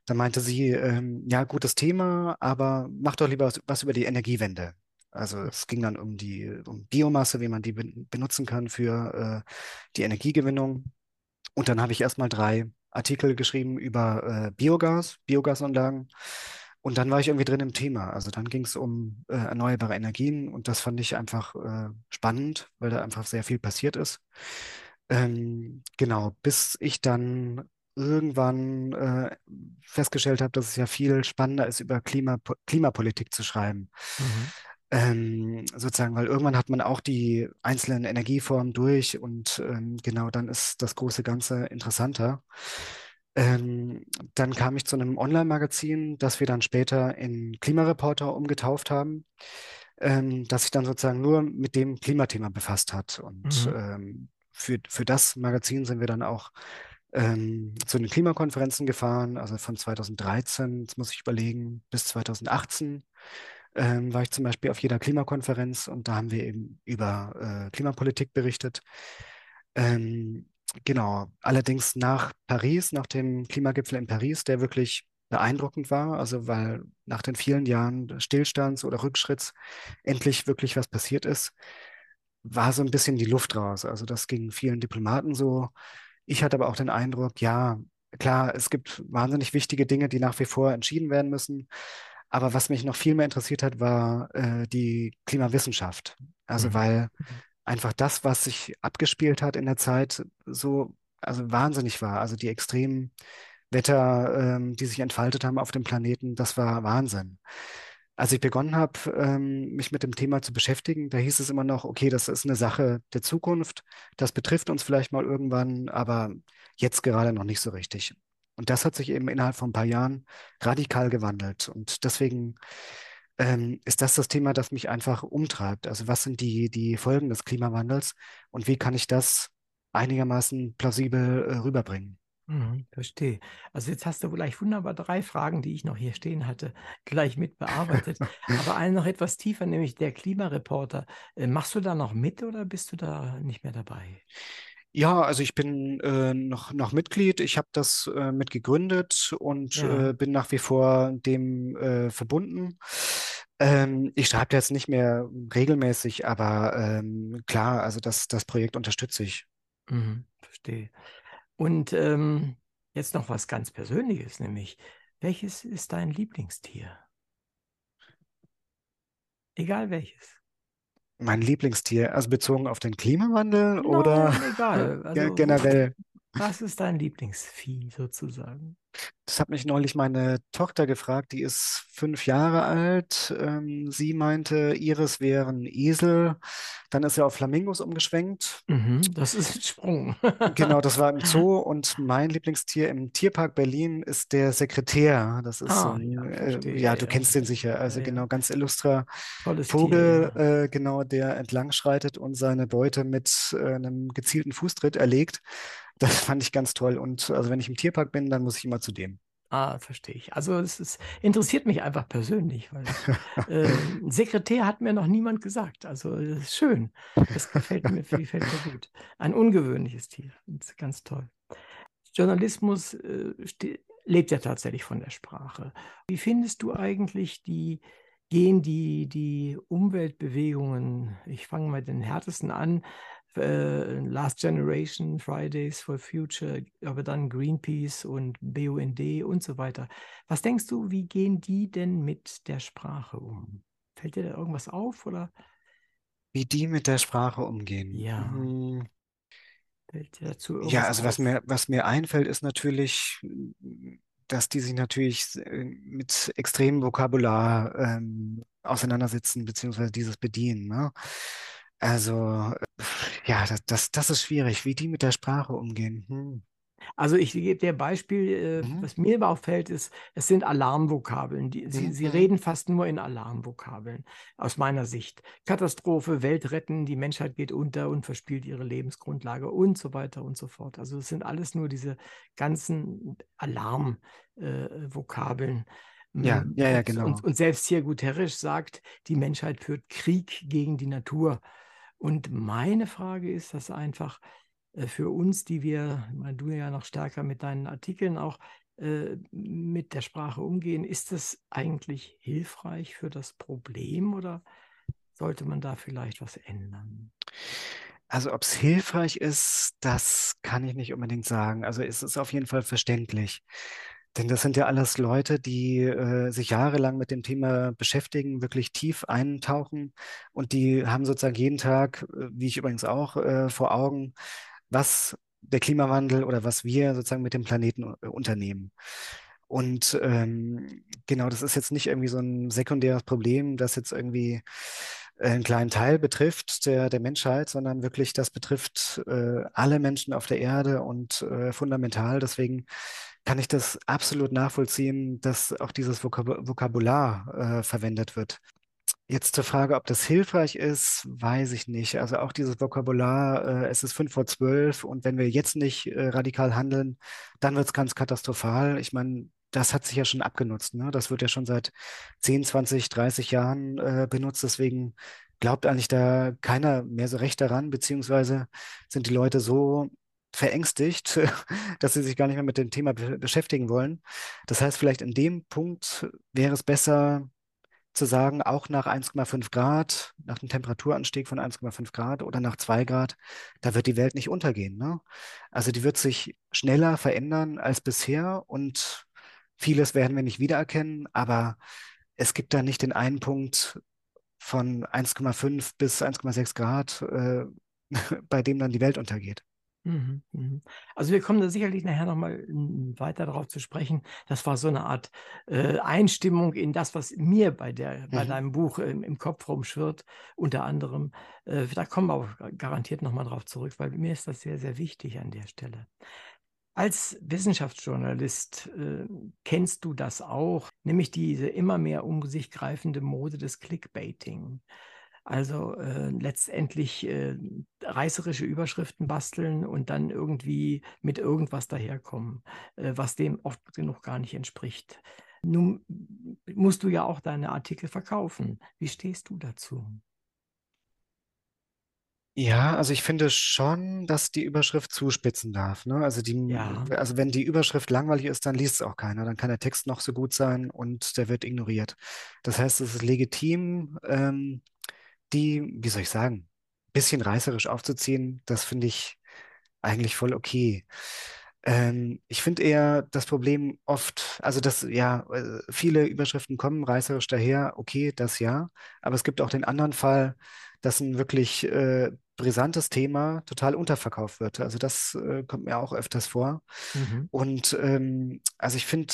Da meinte sie, ähm, ja, gutes Thema, aber mach doch lieber was, was über die Energiewende. Also es ging dann um die um Biomasse, wie man die ben- benutzen kann für äh, die Energiegewinnung. Und dann habe ich erstmal drei Artikel geschrieben über äh, Biogas, Biogasanlagen. Und dann war ich irgendwie drin im Thema. Also dann ging es um äh, erneuerbare Energien und das fand ich einfach äh, spannend, weil da einfach sehr viel passiert ist. Ähm, genau, bis ich dann irgendwann äh, festgestellt habe, dass es ja viel spannender ist, über Klima, Klimapolitik zu schreiben. Mhm. Ähm, sozusagen, weil irgendwann hat man auch die einzelnen Energieformen durch und ähm, genau dann ist das große Ganze interessanter. Ähm, dann kam ich zu einem Online-Magazin, das wir dann später in Klimareporter umgetauft haben, ähm, das sich dann sozusagen nur mit dem Klimathema befasst hat. Und Mhm. ähm, für, für das Magazin sind wir dann auch ähm, zu den Klimakonferenzen gefahren, also von 2013, jetzt muss ich überlegen, bis 2018 ähm, war ich zum Beispiel auf jeder Klimakonferenz und da haben wir eben über äh, Klimapolitik berichtet. Ähm, genau, allerdings nach Paris, nach dem Klimagipfel in Paris, der wirklich beeindruckend war, also weil nach den vielen Jahren Stillstands oder Rückschritts endlich wirklich was passiert ist, war so ein bisschen die Luft raus. Also das ging vielen Diplomaten so. Ich hatte aber auch den Eindruck, ja, klar, es gibt wahnsinnig wichtige Dinge, die nach wie vor entschieden werden müssen. Aber was mich noch viel mehr interessiert hat, war äh, die Klimawissenschaft. Also Mhm. weil einfach das, was sich abgespielt hat in der Zeit, so also wahnsinnig war. Also die extremen Wetter, ähm, die sich entfaltet haben auf dem Planeten, das war Wahnsinn. Als ich begonnen habe, ähm, mich mit dem Thema zu beschäftigen, da hieß es immer noch, okay, das ist eine Sache der Zukunft, das betrifft uns vielleicht mal irgendwann, aber jetzt gerade noch nicht so richtig. Und das hat sich eben innerhalb von ein paar Jahren radikal gewandelt. Und deswegen ähm, ist das das Thema, das mich einfach umtreibt. Also was sind die, die Folgen des Klimawandels und wie kann ich das einigermaßen plausibel äh, rüberbringen? Mhm, verstehe. Also jetzt hast du gleich wunderbar drei Fragen, die ich noch hier stehen hatte, gleich mit bearbeitet. Aber eine noch etwas tiefer, nämlich der Klimareporter. Äh, machst du da noch mit oder bist du da nicht mehr dabei? Ja, also ich bin äh, noch, noch Mitglied. Ich habe das äh, mit gegründet und Ja. äh, bin nach wie vor dem äh, verbunden. Ähm, ich schreibe jetzt nicht mehr regelmäßig, aber ähm, klar, also das, das Projekt unterstütze ich. Mhm, verstehe. Und ähm, jetzt noch was ganz Persönliches, nämlich, welches ist dein Lieblingstier? Egal welches. Mein Lieblingstier, also bezogen auf den Klimawandel oder Nein, egal. <laughs> Also generell? Was ist dein Lieblingsvieh sozusagen? Das hat mich neulich meine Tochter gefragt, die ist fünf Jahre alt. Ähm, sie meinte, ihres wären Esel. Dann ist er auf Flamingos umgeschwenkt. Mhm, das ist ein Sprung. Genau, <laughs> das war im Zoo. Und mein Lieblingstier im Tierpark Berlin ist der Sekretär. Das ist so Ah, ein, ja, äh, ja, du kennst den sicher. Also ja, genau, ganz illustrer Tolles Tier, Vogel, ja. äh, genau, der entlang schreitet und seine Beute mit äh, einem gezielten Fußtritt erlegt. Das fand ich ganz toll. Und also wenn ich im Tierpark bin, dann muss ich immer zu dem. Ah, verstehe ich. Also es ist, interessiert mich einfach persönlich, weil <laughs> äh, Sekretär hat mir noch niemand gesagt. Also das ist schön. Das gefällt mir, <laughs> gefällt mir gut. Ein ungewöhnliches Tier. Das ist ganz toll. Journalismus äh, lebt ja tatsächlich von der Sprache. Wie findest du eigentlich die, gehen die, die Umweltbewegungen, ich fange mal den härtesten an, äh, Last Generation, Fridays for Future, aber dann Greenpeace und BUND und so weiter. Was denkst du, wie gehen die denn mit der Sprache um? Fällt dir da irgendwas auf oder Wie die mit der Sprache umgehen. Ja. Hm, fällt dir dazu Ja, irgendwas also was auf? mir, was mir einfällt, ist natürlich, dass die sich natürlich äh, mit extremem Vokabular ähm, auseinandersetzen, beziehungsweise dieses bedienen, ne? Also, äh, ja, das, das, das ist schwierig, wie die mit der Sprache umgehen. Hm. Also ich gebe dir ein Beispiel, äh, Mhm. was mir auffällt, ist, es sind Alarmvokabeln. Die, sie, Mhm, sie reden fast nur in Alarmvokabeln, aus meiner Sicht. Katastrophe, Welt retten, die Menschheit geht unter und verspielt ihre Lebensgrundlage und so weiter und so fort. Also es sind alles nur diese ganzen Alarmvokabeln. Ja, ja, ja, und, genau. und, und selbst hier Guterres sagt, die Menschheit führt Krieg gegen die Natur. Und meine Frage ist das einfach, äh, für uns, die wir, meine, du ja noch stärker mit deinen Artikeln auch äh, mit der Sprache umgehen, ist das eigentlich hilfreich für das Problem oder sollte man da vielleicht was ändern? Also ob es hilfreich ist, das kann ich nicht unbedingt sagen. Also es ist auf jeden Fall verständlich. Denn das sind ja alles Leute, die äh, sich jahrelang mit dem Thema beschäftigen, wirklich tief eintauchen und die haben sozusagen jeden Tag, äh, wie ich übrigens auch, äh, vor Augen, was der Klimawandel oder was wir sozusagen mit dem Planeten äh, unternehmen. Und ähm, genau, das ist jetzt nicht irgendwie so ein sekundäres Problem, das jetzt irgendwie äh, einen kleinen Teil betrifft der, der Menschheit, sondern wirklich das betrifft äh, alle Menschen auf der Erde und äh, fundamental. Deswegen kann ich das absolut nachvollziehen, dass auch dieses Vokab Vokabular äh, verwendet wird. Jetzt zur Frage, ob das hilfreich ist, weiß ich nicht. Also auch dieses Vokabular, äh, es ist fünf vor zwölf und wenn wir jetzt nicht äh, radikal handeln, dann wird es ganz katastrophal. Ich meine, das hat sich ja schon abgenutzt. Ne? Das wird ja schon seit 10, 20, 30 Jahren äh, benutzt. Deswegen glaubt eigentlich da keiner mehr so recht daran, beziehungsweise sind die Leute so verängstigt, <laughs> dass sie sich gar nicht mehr mit dem Thema be beschäftigen wollen. Das heißt, vielleicht in dem Punkt wäre es besser, zu sagen, auch nach 1,5 Grad, nach einem Temperaturanstieg von 1,5 Grad oder nach 2 Grad, da wird die Welt nicht untergehen. Ne? Also die wird sich schneller verändern als bisher und vieles werden wir nicht wiedererkennen, aber es gibt da nicht den einen Punkt von 1,5 bis 1,6 Grad, äh, <laughs> bei dem dann die Welt untergeht. Mhm, mhm. Also wir kommen da sicherlich nachher nochmal weiter darauf zu sprechen. Das war so eine Art äh, Einstimmung in das, was mir bei, der, bei Mhm. deinem Buch im, im Kopf rumschwirrt, unter anderem. Äh, da kommen wir auch garantiert nochmal drauf zurück, weil mir ist das sehr, sehr wichtig an der Stelle. Als Wissenschaftsjournalist äh, kennst du das auch, nämlich diese immer mehr um sich greifende Mode des Clickbaiting. Also äh, letztendlich äh, reißerische Überschriften basteln und dann irgendwie mit irgendwas daherkommen, äh, was dem oft genug gar nicht entspricht. Nun musst du ja auch deine Artikel verkaufen. Wie stehst du dazu? Ja, also ich finde schon, dass die Überschrift zuspitzen darf. Ne? Also die, Ja. also wenn die Überschrift langweilig ist, dann liest es auch keiner. Dann kann der Text noch so gut sein und der wird ignoriert. Das heißt, es ist legitim, ähm, die, wie soll ich sagen, bisschen reißerisch aufzuziehen. Das finde ich eigentlich voll okay. Ähm, ich finde eher das Problem oft, also dass ja, äh, viele Überschriften kommen reißerisch daher, okay, das ja, aber es gibt auch den anderen Fall, dass ein wirklich äh, brisantes Thema total unterverkauft wird. Also das äh, kommt mir auch öfters vor. Mhm. Und ähm, also ich finde,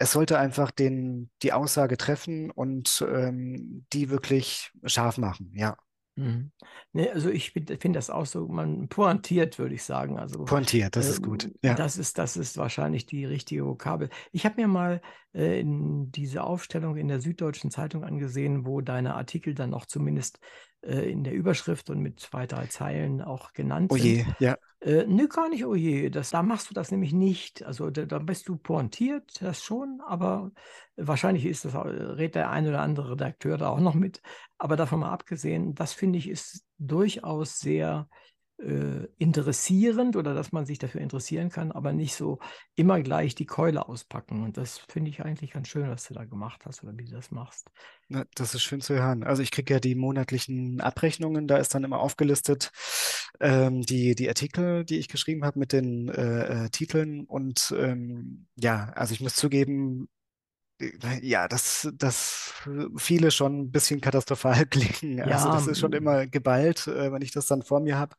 es sollte einfach den, die Aussage treffen und ähm, die wirklich scharf machen, ja. Mhm. Nee, also ich finde das auch so, man pointiert, würde ich sagen. Also Pointiert, das ist äh, gut. Ja. das ist, das ist wahrscheinlich die richtige Vokabel. Ich habe mir mal äh, in diese Aufstellung in der Süddeutschen Zeitung angesehen, wo deine Artikel dann auch zumindest äh, in der Überschrift und mit zwei, drei Zeilen auch genannt Oh sind. ja. Äh, nö, gar nicht, oh je. Das, da machst du das nämlich nicht. Also da, da bist du pointiert, das schon, aber wahrscheinlich ist das, auch- redet der ein oder andere Redakteur da auch noch mit. Aber davon mal abgesehen, das finde ich ist durchaus sehr äh, interessierend oder dass man sich dafür interessieren kann, aber nicht so immer gleich die Keule auspacken. Und das finde ich eigentlich ganz schön, was du da gemacht hast oder wie du das machst. Na, das ist schön zu hören. Also ich kriege ja die monatlichen Abrechnungen, da ist dann immer aufgelistet ähm, die, die Artikel, die ich geschrieben habe mit den äh, äh, Titeln. Und ähm, ja, also ich muss zugeben, ja, dass, dass viele schon ein bisschen katastrophal <laughs> klingen. Also Ja, das ist schon m- immer geballt, äh, wenn ich das dann vor mir habe.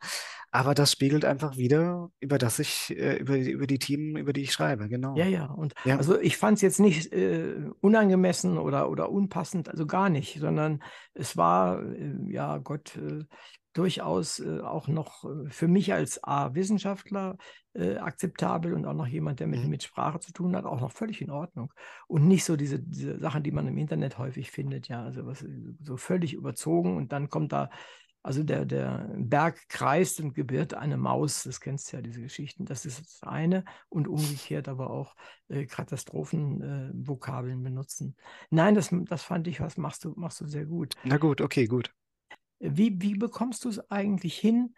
Aber das spiegelt einfach wieder, über das ich, äh, über, die- über die Themen, über die ich schreibe, Ja, genau. ja, und Ja. also ich fand es jetzt nicht äh, unangemessen oder, oder unpassend, also gar nicht, sondern es war, äh, ja Gott, äh, durchaus äh, auch noch äh, für mich als A, Wissenschaftler äh, akzeptabel und auch noch jemand, der mit, Mhm. mit Sprache zu tun hat, auch noch völlig in Ordnung. Und nicht so diese, diese Sachen, die man im Internet häufig findet, ja, also was, äh, so völlig überzogen und dann kommt da also der, der Berg kreist und gebiert eine Maus, das kennst du ja, diese Geschichten. Das ist das eine und umgekehrt aber auch äh, Katastrophenvokabeln Vokabeln benutzen. Nein, das, das fand ich, was machst du, machst du sehr gut. Na gut, okay, gut. Wie, wie bekommst du es eigentlich hin,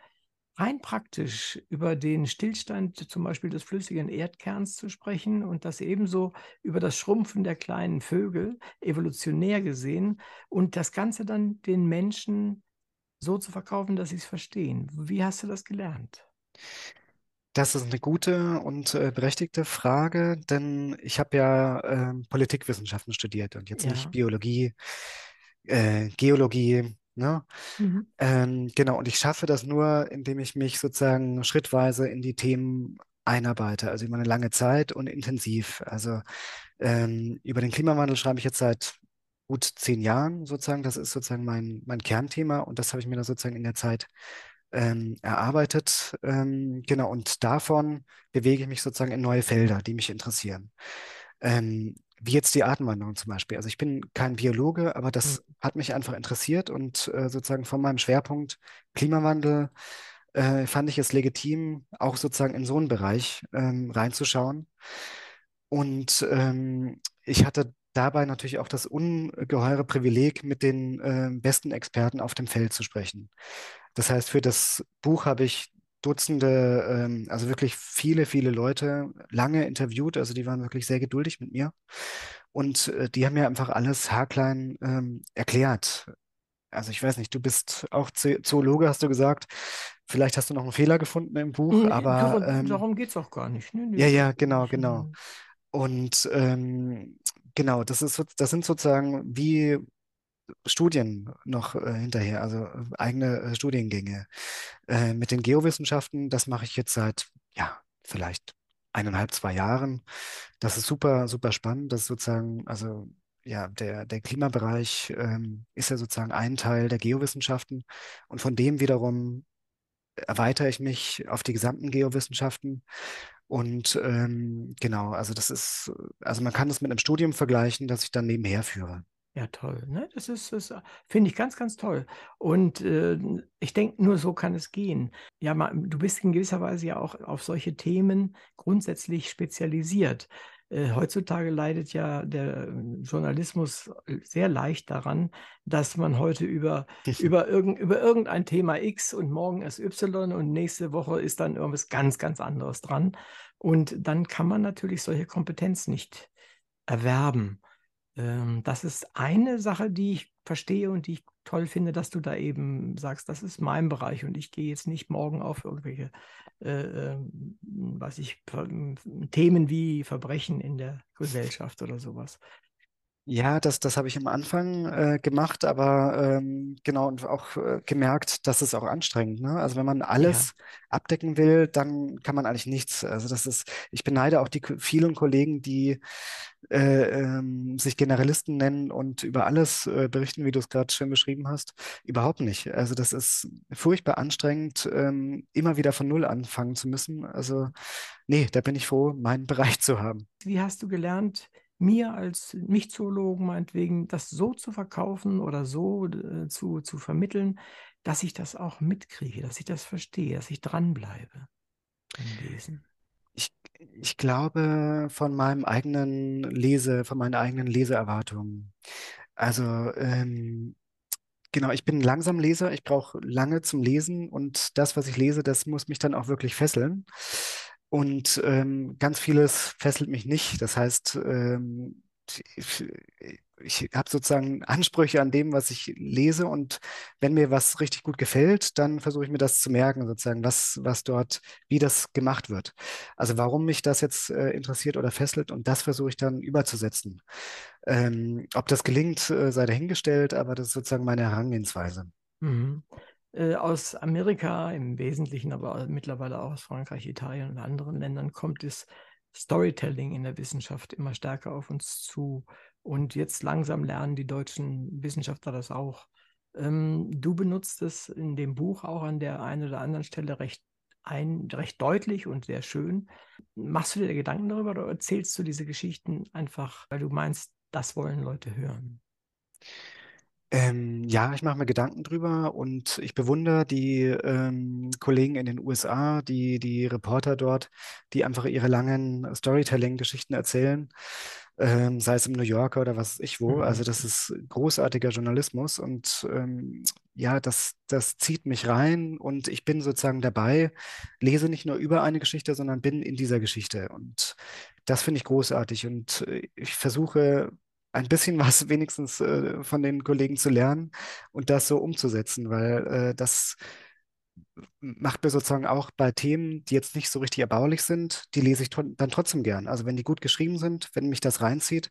rein praktisch über den Stillstand zum Beispiel des flüssigen Erdkerns zu sprechen und das ebenso über das Schrumpfen der kleinen Vögel, evolutionär gesehen, und das Ganze dann den Menschen so zu verkaufen, dass sie es verstehen. Wie hast du das gelernt? Das ist eine gute und äh, berechtigte Frage, denn ich habe ja ähm, Politikwissenschaften studiert und jetzt nicht Ja. Biologie, äh, Geologie, ne? Mhm. Ähm, genau, und ich schaffe das nur, indem ich mich sozusagen schrittweise in die Themen einarbeite, also über eine lange Zeit und intensiv. Also ähm, über den Klimawandel schreibe ich jetzt seit gut zehn Jahren sozusagen. Das ist sozusagen mein, mein Kernthema und das habe ich mir da sozusagen in der Zeit ähm, erarbeitet. Ähm, genau, und davon bewege ich mich sozusagen in neue Felder, die mich interessieren. Ähm, wie jetzt die Artenwanderung zum Beispiel. Also ich bin kein Biologe, aber das hat mich einfach interessiert und äh, sozusagen von meinem Schwerpunkt Klimawandel äh, fand ich es legitim, auch sozusagen in so einen Bereich ähm, reinzuschauen. Und ähm, ich hatte dabei natürlich auch das ungeheure Privileg, mit den äh, besten Experten auf dem Feld zu sprechen. Das heißt, für das Buch habe ich Dutzende, ähm, also wirklich viele, viele Leute lange interviewt. Also die waren wirklich sehr geduldig mit mir. Und äh, die haben mir einfach alles haarklein ähm, erklärt. Also ich weiß nicht, du bist auch Zo- Zoologe, hast du gesagt. Vielleicht hast du noch einen Fehler gefunden im Buch, Nee, aber darum, ähm, darum geht es auch gar nicht. Nee, ja, ja, genau, genau. Und ähm, genau, das ist, das sind sozusagen wie Studien noch äh, hinterher, also äh, eigene äh, Studiengänge. Äh, mit den Geowissenschaften, das mache ich jetzt seit, ja, vielleicht eineinhalb, zwei Jahren. Das ist super, super spannend. Das ist sozusagen, also ja, der, der Klimabereich ähm, ist ja sozusagen ein Teil der Geowissenschaften. Und von dem wiederum erweitere ich mich auf die gesamten Geowissenschaften. Und ähm, genau, also das ist, also man kann das mit einem Studium vergleichen, das ich dann nebenher führe. Ja, toll. Ne? Das ist, das finde ich ganz, ganz toll. Und äh, ich denke, nur so kann es gehen. Ja, ma- du bist in gewisser Weise ja auch auf solche Themen grundsätzlich spezialisiert. Äh, heutzutage leidet ja der Journalismus sehr leicht daran, dass man heute über, <laughs> über, irgend, über irgendein Thema X und morgen ist Y und nächste Woche ist dann irgendwas ganz, ganz anderes dran. Und dann kann man natürlich solche Kompetenz nicht erwerben. Ähm, das ist eine Sache, die ich verstehe und die ich toll finde, dass du da eben sagst, das ist mein Bereich und ich gehe jetzt nicht morgen auf irgendwelche, äh, ähm, was ich, Themen wie Verbrechen in der Gesellschaft oder sowas. Ja, das, das habe ich am Anfang äh, gemacht, aber ähm, genau und auch äh, gemerkt, dass es auch anstrengend, ne? Also wenn man Ja. alles abdecken will, dann kann man eigentlich nichts. Also das ist, ich beneide auch die vielen Kollegen, die äh, ähm, sich Generalisten nennen und über alles äh, berichten, wie du es gerade schön beschrieben hast. Überhaupt nicht. Also das ist furchtbar anstrengend, ähm, immer wieder von Null anfangen zu müssen. Also nee, da bin ich froh, meinen <laughs> Bereich zu haben. Wie hast du gelernt, mir als Nicht-Zoologen meinetwegen das so zu verkaufen oder so äh, zu, zu vermitteln, dass ich das auch mitkriege, dass ich das verstehe, dass ich dranbleibe beim Lesen? Ich, ich glaube von meinem eigenen Lese, von meinen eigenen Leseerwartungen. Also ähm, genau, ich bin langsam Leser, ich brauche lange zum Lesen und das, was ich lese, das muss mich dann auch wirklich fesseln. Und ähm, ganz vieles fesselt mich nicht. Das heißt, ähm, ich, ich habe sozusagen Ansprüche an dem, was ich lese und wenn mir was richtig gut gefällt, dann versuche ich mir das zu merken, sozusagen, was, was dort, wie das gemacht wird. Also warum mich das jetzt äh, interessiert oder fesselt und das versuche ich dann überzusetzen. Ähm, ob das gelingt, äh, sei dahingestellt, aber das ist sozusagen meine Herangehensweise. Mhm. Äh, aus Amerika im Wesentlichen, aber mittlerweile auch aus Frankreich, Italien und anderen Ländern kommt das Storytelling in der Wissenschaft immer stärker auf uns zu. Und jetzt langsam lernen die deutschen Wissenschaftler das auch. Ähm, du benutzt es in dem Buch auch an der einen oder anderen Stelle recht, ein, recht deutlich und sehr schön. Machst du dir Gedanken darüber oder erzählst du diese Geschichten einfach, weil du meinst, das wollen Leute hören? Ähm, ja, ich mache mir Gedanken drüber und ich bewundere die ähm, Kollegen in den USA, die, die Reporter dort, die einfach ihre langen Storytelling-Geschichten erzählen, ähm, sei es im New Yorker oder was weiß ich wo. Also Mhm. das ist großartiger Journalismus und ähm, ja, das, das zieht mich rein und ich bin sozusagen dabei, lese nicht nur über eine Geschichte, sondern bin in dieser Geschichte und das finde ich großartig und äh, ich versuche ein bisschen was wenigstens äh, von den Kollegen zu lernen und das so umzusetzen, weil äh, das macht mir sozusagen auch bei Themen, die jetzt nicht so richtig erbaulich sind, die lese ich dann trotzdem gern. Also wenn die gut geschrieben sind, wenn mich das reinzieht,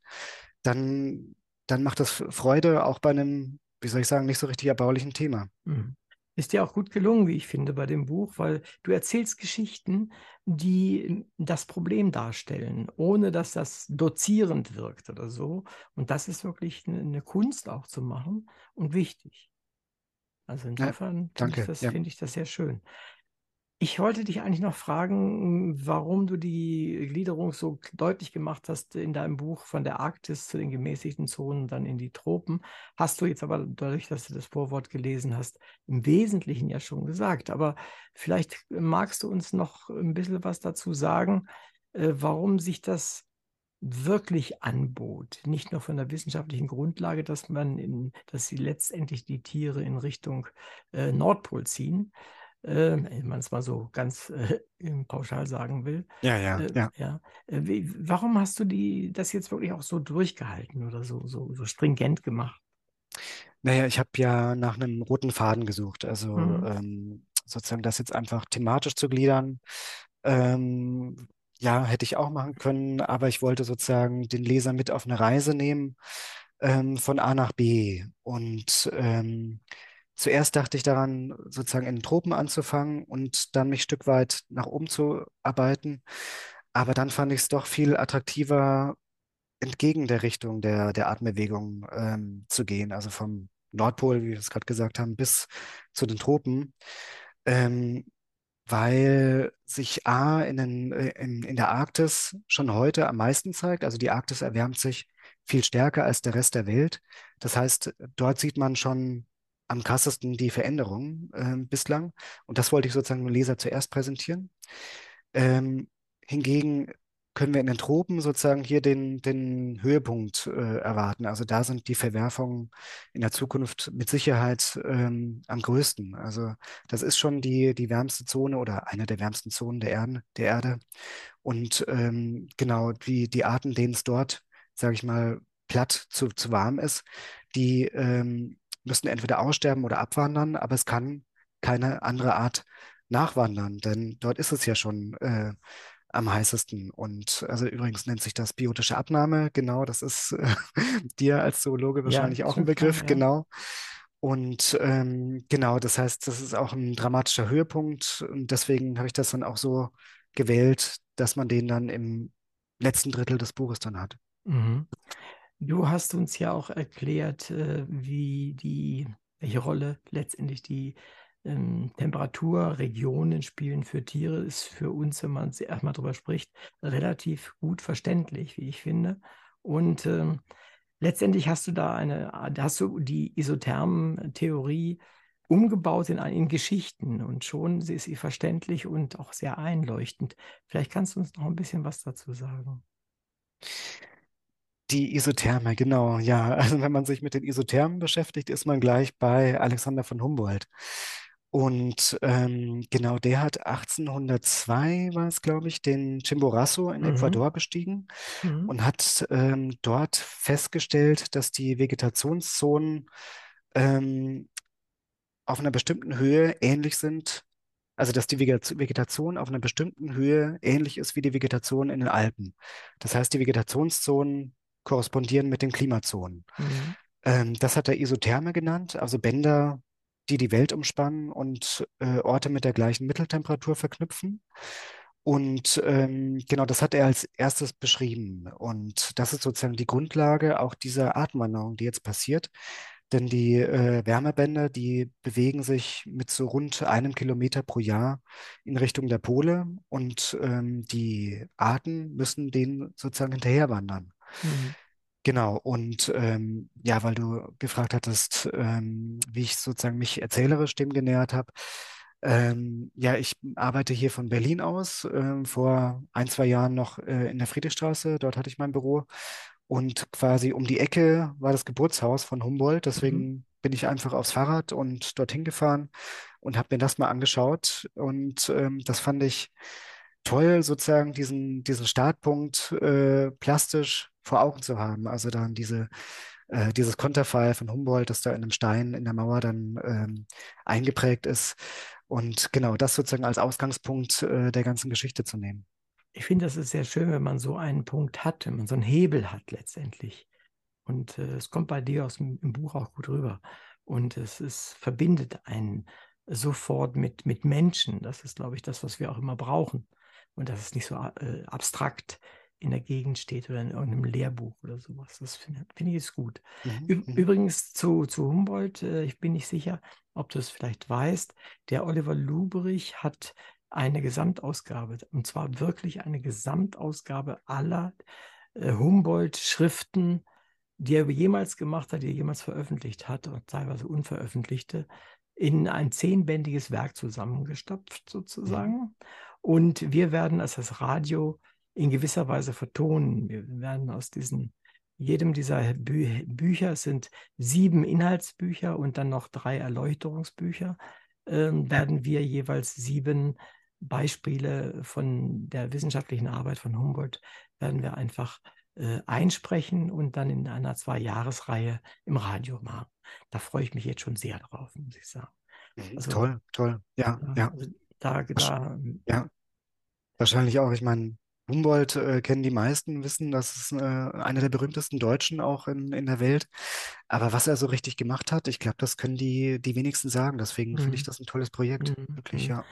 dann, dann macht das Freude auch bei einem, wie soll ich sagen, nicht so richtig erbaulichen Thema. Mhm. Ist dir auch gut gelungen, wie ich finde, bei dem Buch, weil du erzählst Geschichten, die das Problem darstellen, ohne dass das dozierend wirkt oder so. Und das ist wirklich eine, eine Kunst auch zu machen und wichtig. Also Ja, insofern ich danke. das, Ja. finde ich das sehr schön. Ich wollte dich eigentlich noch fragen, warum du die Gliederung so deutlich gemacht hast in deinem Buch von der Arktis zu den gemäßigten Zonen, dann in die Tropen. Hast du jetzt aber dadurch, dass du das Vorwort gelesen hast, im Wesentlichen ja schon gesagt. Aber vielleicht magst du uns noch ein bisschen was dazu sagen, äh, warum sich das wirklich anbot, nicht nur von der wissenschaftlichen Grundlage, dass man in, dass sie letztendlich die Tiere in Richtung äh, Nordpol ziehen, wenn man es mal so ganz äh, <laughs> pauschal sagen will. Ja, ja, Äh, ja. ja. Äh, wie, warum hast du die, das jetzt wirklich auch so durchgehalten oder so, so, so stringent gemacht? Naja, ich habe ja nach einem roten Faden gesucht. Also Mhm. ähm, sozusagen das jetzt einfach thematisch zu gliedern. Ähm, ja, hätte ich auch machen können, aber ich wollte sozusagen den Leser mit auf eine Reise nehmen, ähm, von A nach B. Und ähm, zuerst dachte ich daran, sozusagen in den Tropen anzufangen und dann mich Stück weit nach oben zu arbeiten. Aber dann fand ich es doch viel attraktiver, entgegen der Richtung der, der Artenbewegung ähm, zu gehen, also vom Nordpol, wie wir es gerade gesagt haben, bis zu den Tropen. Ähm, weil sich A in, den, in, in der Arktis schon heute am meisten zeigt. Also die Arktis erwärmt sich viel stärker als der Rest der Welt. Das heißt, dort sieht man schon am krassesten die Veränderungen äh, bislang. Und das wollte ich sozusagen dem Leser zuerst präsentieren. Ähm, hingegen können wir in den Tropen sozusagen hier den, den Höhepunkt äh, erwarten. Also da sind die Verwerfungen in der Zukunft mit Sicherheit ähm, am größten. Also das ist schon die, die wärmste Zone oder eine der wärmsten Zonen der Erde, der Erde. Und ähm, genau, die, die Arten, denen es dort, sage ich mal, platt zu, zu warm ist, die ähm, müssen entweder aussterben oder abwandern, aber es kann keine andere Art nachwandern, denn dort ist es ja schon äh, am heißesten. Und also übrigens nennt sich das biotische Abnahme. Genau, das ist äh, <laughs> dir als Zoologe Ja, wahrscheinlich auch schon ein Begriff. klar, ja. Genau. Und ähm, genau, das heißt, das ist auch ein dramatischer Höhepunkt. Und deswegen habe ich das dann auch so gewählt, dass man den dann im letzten Drittel des Buches dann hat. Mhm. Du hast uns ja auch erklärt, äh, wie die, welche Rolle letztendlich die ähm, Temperaturregionen spielen für Tiere, ist für uns, wenn man erstmal drüber spricht, relativ gut verständlich, wie ich finde. Und ähm, letztendlich hast du da eine, hast du die Isothermen-Theorie umgebaut in, in Geschichten und schon ist sie verständlich und auch sehr einleuchtend. Vielleicht kannst du uns noch ein bisschen was dazu sagen. Die Isotherme, genau, ja. <laughs> Also wenn man sich mit den Isothermen beschäftigt, ist man gleich bei Alexander von Humboldt. Und ähm, genau, der hat 1802, war es, glaube ich, den Chimborazo in Mhm. Ecuador bestiegen Mhm. und hat ähm, dort festgestellt, dass die Vegetationszonen ähm, auf einer bestimmten Höhe ähnlich sind, also dass die Vegeta- Vegetation auf einer bestimmten Höhe ähnlich ist wie die Vegetation in den Alpen. Das heißt, die Vegetationszonen korrespondieren mit den Klimazonen. Mhm. Ähm, das hat er Isotherme genannt, also Bänder, die die Welt umspannen und äh, Orte mit der gleichen Mitteltemperatur verknüpfen. Und ähm, genau, das hat er als erstes beschrieben. Und das ist sozusagen die Grundlage auch dieser Artenwanderung, die jetzt passiert. Denn die äh, Wärmebänder, die bewegen sich mit so rund einem Kilometer pro Jahr in Richtung der Pole und ähm, die Arten müssen denen sozusagen hinterherwandern. Mhm. Genau, und ähm, ja, weil du gefragt hattest, ähm, wie ich sozusagen mich erzählerisch dem genähert habe. Ähm, ja, ich arbeite hier von Berlin aus, ähm, vor ein, zwei Jahren noch äh, in der Friedrichstraße, dort hatte ich mein Büro. Und quasi um die Ecke war das Geburtshaus von Humboldt, Mhm. deswegen bin ich einfach aufs Fahrrad und dorthin gefahren und habe mir das mal angeschaut. Und ähm, das fand ich toll, sozusagen diesen, diesen Startpunkt äh, plastisch vor Augen zu haben. Also dann diese, äh, dieses Konterfei von Humboldt, das da in einem Stein in der Mauer dann ähm, eingeprägt ist. Und genau das sozusagen als Ausgangspunkt äh, der ganzen Geschichte zu nehmen. Ich finde, das ist sehr schön, wenn man so einen Punkt hat, wenn man so einen Hebel hat letztendlich. Und äh, es kommt bei dir aus dem Buch auch gut rüber. Und es ist, verbindet einen sofort mit, mit Menschen. Das ist, glaube ich, das, was wir auch immer brauchen. Und dass es nicht so äh, abstrakt in der Gegend steht oder in irgendeinem Lehrbuch oder sowas. Das finde find ich ist gut. Mhm, mhm. übrigens zu, zu Humboldt, äh, ich bin nicht sicher, ob du es vielleicht weißt, der Oliver Luberich hat eine Gesamtausgabe, und zwar wirklich eine Gesamtausgabe aller äh, Humboldt-Schriften, die er jemals gemacht hat, die er jemals veröffentlicht hat, und teilweise unveröffentlichte, in ein zehnbändiges Werk zusammengestopft sozusagen. Und wir werden als das Radio in gewisser Weise vertonen. Wir werden aus diesen, jedem dieser Bü Bücher, es sind sieben Inhaltsbücher und dann noch drei Erläuterungsbücher, ähm, werden wir jeweils sieben Beispiele von der wissenschaftlichen Arbeit von Humboldt, werden wir einfach äh, einsprechen und dann in einer Zwei-Jahres-Reihe im Radio machen. Da freue ich mich jetzt schon sehr drauf, muss ich sagen. Mhm, Also, Toll, toll. Ja, ja, ja, also da, da, ja. Wahrscheinlich auch. Ich meine, Humboldt äh, kennen die meisten, wissen, das ist äh, einer der berühmtesten Deutschen auch in, in der Welt. Aber was er so richtig gemacht hat, ich glaube, das können die, die wenigsten sagen. Deswegen finde ich Mhm. das ein tolles Projekt. Mhm, Wirklich, mhm. ja.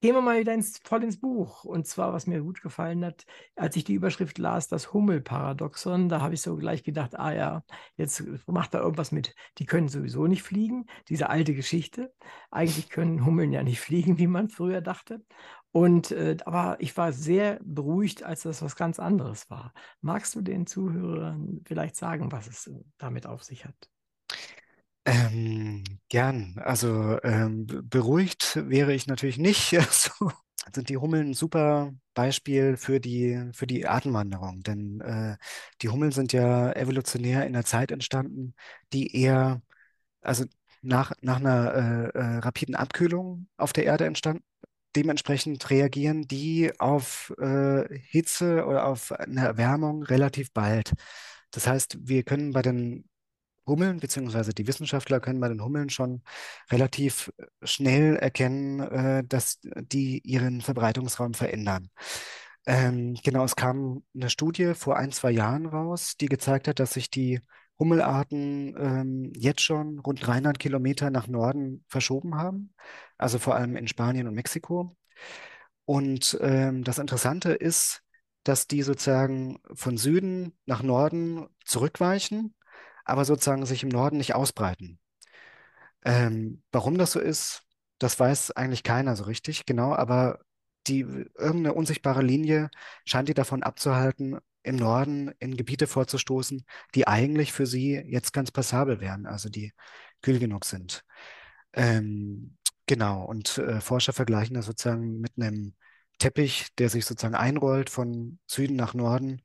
Gehen wir mal wieder ins, voll ins Buch. Und zwar, was mir gut gefallen hat, als ich die Überschrift las, das Hummel-Paradoxon, da habe ich so gleich gedacht, ah ja, jetzt macht er irgendwas mit, die können sowieso nicht fliegen, diese alte Geschichte. Eigentlich können Hummeln ja nicht <laughs> fliegen, wie man früher dachte. Und äh, aber ich war sehr beruhigt, als das was ganz anderes war. Magst du den Zuhörern vielleicht sagen, was es äh, damit auf sich hat? Ähm, gern. Also ähm, be- beruhigt wäre ich natürlich nicht. <laughs> So sind die Hummeln ein super Beispiel für die, für die Artenwanderung. Denn äh, die Hummeln sind ja evolutionär in einer Zeit entstanden, die eher, also nach, nach einer äh, äh, rapiden Abkühlung auf der Erde entstanden. Dementsprechend reagieren die auf äh, Hitze oder auf eine Erwärmung relativ bald. Das heißt, wir können bei den Hummeln, beziehungsweise die Wissenschaftler können bei den Hummeln schon relativ schnell erkennen, äh, dass die ihren Verbreitungsraum verändern. Ähm, genau, es kam eine Studie vor ein, zwei Jahren raus, die gezeigt hat, dass sich die Hummelarten ähm, jetzt schon rund 300 Kilometer nach Norden verschoben haben, also vor allem in Spanien und Mexiko. Und ähm, das Interessante ist, dass die sozusagen von Süden nach Norden zurückweichen, aber sozusagen sich im Norden nicht ausbreiten. Ähm, warum das so ist, das weiß eigentlich keiner so richtig genau, aber die irgendeine unsichtbare Linie scheint die davon abzuhalten, im Norden in Gebiete vorzustoßen, die eigentlich für sie jetzt ganz passabel wären, also die kühl genug sind. Ähm, genau, und äh, Forscher vergleichen das sozusagen mit einem Teppich, der sich sozusagen einrollt von Süden nach Norden.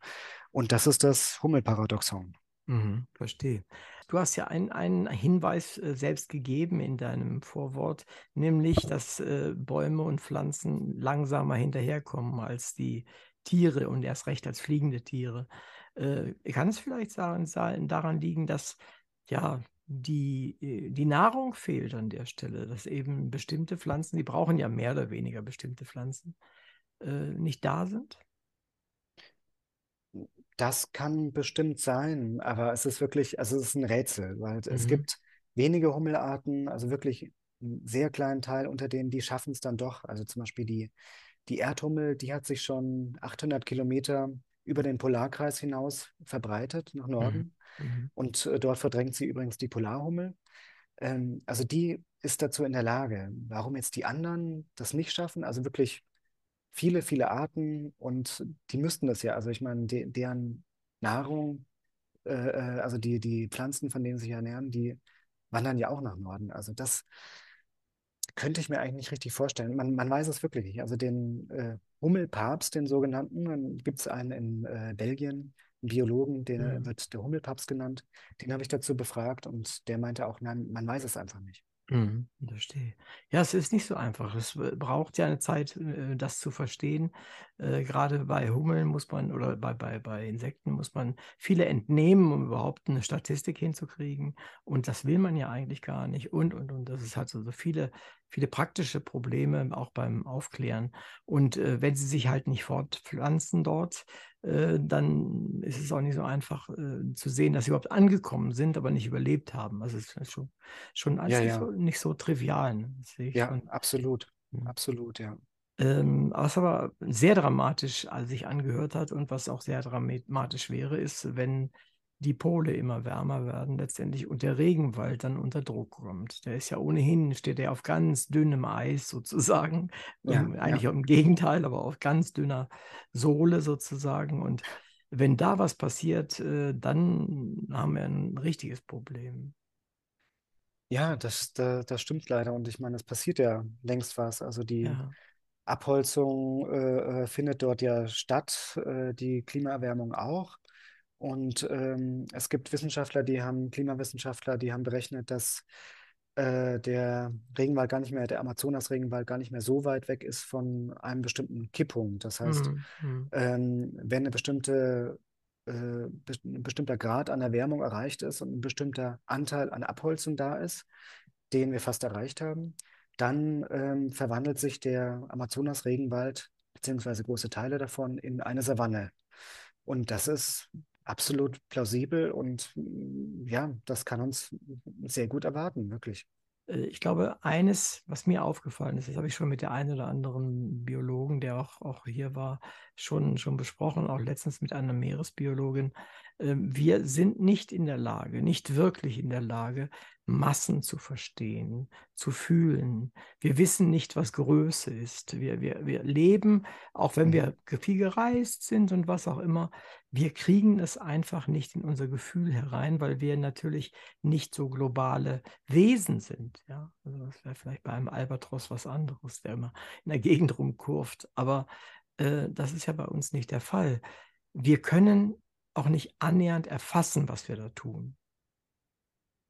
Und das ist das Hummelparadoxon. Mhm, verstehe. Du hast ja einen, Hinweis äh, selbst gegeben in deinem Vorwort, nämlich, dass äh, Bäume und Pflanzen langsamer hinterherkommen als die Tiere und erst recht als fliegende Tiere. Äh, kann es vielleicht daran, daran liegen, dass ja die, äh, die Nahrung fehlt an der Stelle, dass eben bestimmte Pflanzen, die brauchen ja mehr oder weniger bestimmte Pflanzen, äh, nicht da sind? Das kann bestimmt sein, aber es ist wirklich, also es ist ein Rätsel, weil es Mhm. gibt wenige Hummelarten, also wirklich einen sehr kleinen Teil unter denen, die schaffen es dann doch. Also zum Beispiel die, die Erdhummel, die hat sich schon 800 Kilometer über den Polarkreis hinaus verbreitet nach Mhm. Norden. Mhm. Und äh, dort verdrängt sie übrigens die Polarhummel. Ähm, also die ist dazu in der Lage. Warum jetzt die anderen das nicht schaffen? Also wirklich viele, viele Arten und die müssten das ja. Also ich meine, de deren Nahrung, äh, äh, also die, die Pflanzen, von denen sie sich ernähren, die wandern ja auch nach Norden. Also das könnte ich mir eigentlich nicht richtig vorstellen. Man, man weiß es wirklich nicht. Also den äh, Hummelpapst, den sogenannten, dann gibt es einen in äh, Belgien, einen Biologen, der Mhm. wird der Hummelpapst genannt. Den habe ich dazu befragt und der meinte auch, nein, man weiß es einfach nicht. Mhm, verstehe. Ja, es ist nicht so einfach. Es braucht ja eine Zeit, äh, das zu verstehen. Äh, Gerade bei Hummeln muss man oder bei, bei, bei Insekten muss man viele entnehmen, um überhaupt eine Statistik hinzukriegen. Und das will man ja eigentlich gar nicht. Und, und, und. Das ist halt so, so viele, viele praktische Probleme auch beim Aufklären. Und äh, wenn sie sich halt nicht fortpflanzen dort, äh, dann ist es auch nicht so einfach äh, zu sehen, dass sie überhaupt angekommen sind, aber nicht überlebt haben. Also es ist schon, schon Ja, nicht, ja. so, nicht so trivial. Ne? Ja, schon. absolut. Mhm. Absolut, ja. Ähm, was aber sehr dramatisch als sich angehört hat und was auch sehr dramatisch wäre, ist, wenn die Pole immer wärmer werden letztendlich und der Regenwald dann unter Druck kommt. Der ist ja ohnehin, steht er auf ganz dünnem Eis sozusagen. Ja, Ähm, Eigentlich ja. auch im Gegenteil, aber auf ganz dünner Sohle sozusagen. Und wenn da was passiert, äh, dann haben wir ein richtiges Problem. Ja, das, da, das stimmt leider. Und ich meine, es passiert ja längst was. Also die Ja. Abholzung äh, äh, findet dort ja statt, äh, die Klimaerwärmung auch. Und ähm, es gibt Wissenschaftler, die haben, Klimawissenschaftler, die haben berechnet, dass äh, der Regenwald gar nicht mehr, der Amazonas-Regenwald gar nicht mehr so weit weg ist von einem bestimmten Kipppunkt. Das heißt, Mhm. Mhm. ähm, wenn eine bestimmte, äh, ein bestimmter Grad an Erwärmung erreicht ist und ein bestimmter Anteil an Abholzung da ist, den wir fast erreicht haben, dann ähm, verwandelt sich der Amazonas-Regenwald, beziehungsweise große Teile davon, in eine Savanne. Und das ist absolut plausibel und mm, ja, das kann uns sehr gut erwarten, wirklich. Äh, Ich glaube, eines, was mir aufgefallen ist, das habe ich schon mit der einen oder anderen Biologen, der auch, auch hier war, schon, schon besprochen, auch letztens mit einer Meeresbiologin. Ähm, Wir sind nicht in der Lage, nicht wirklich in der Lage, Massen zu verstehen, zu fühlen. Wir wissen nicht, was Größe ist. Wir, wir, wir leben, auch wenn Mhm. wir viel gereist sind und was auch immer, wir kriegen es einfach nicht in unser Gefühl herein, weil wir natürlich nicht so globale Wesen sind. Ja, also das wäre vielleicht bei einem Albatros was anderes, der immer in der Gegend rumkurft. Aber äh, das ist ja bei uns nicht der Fall. Wir können auch nicht annähernd erfassen, was wir da tun.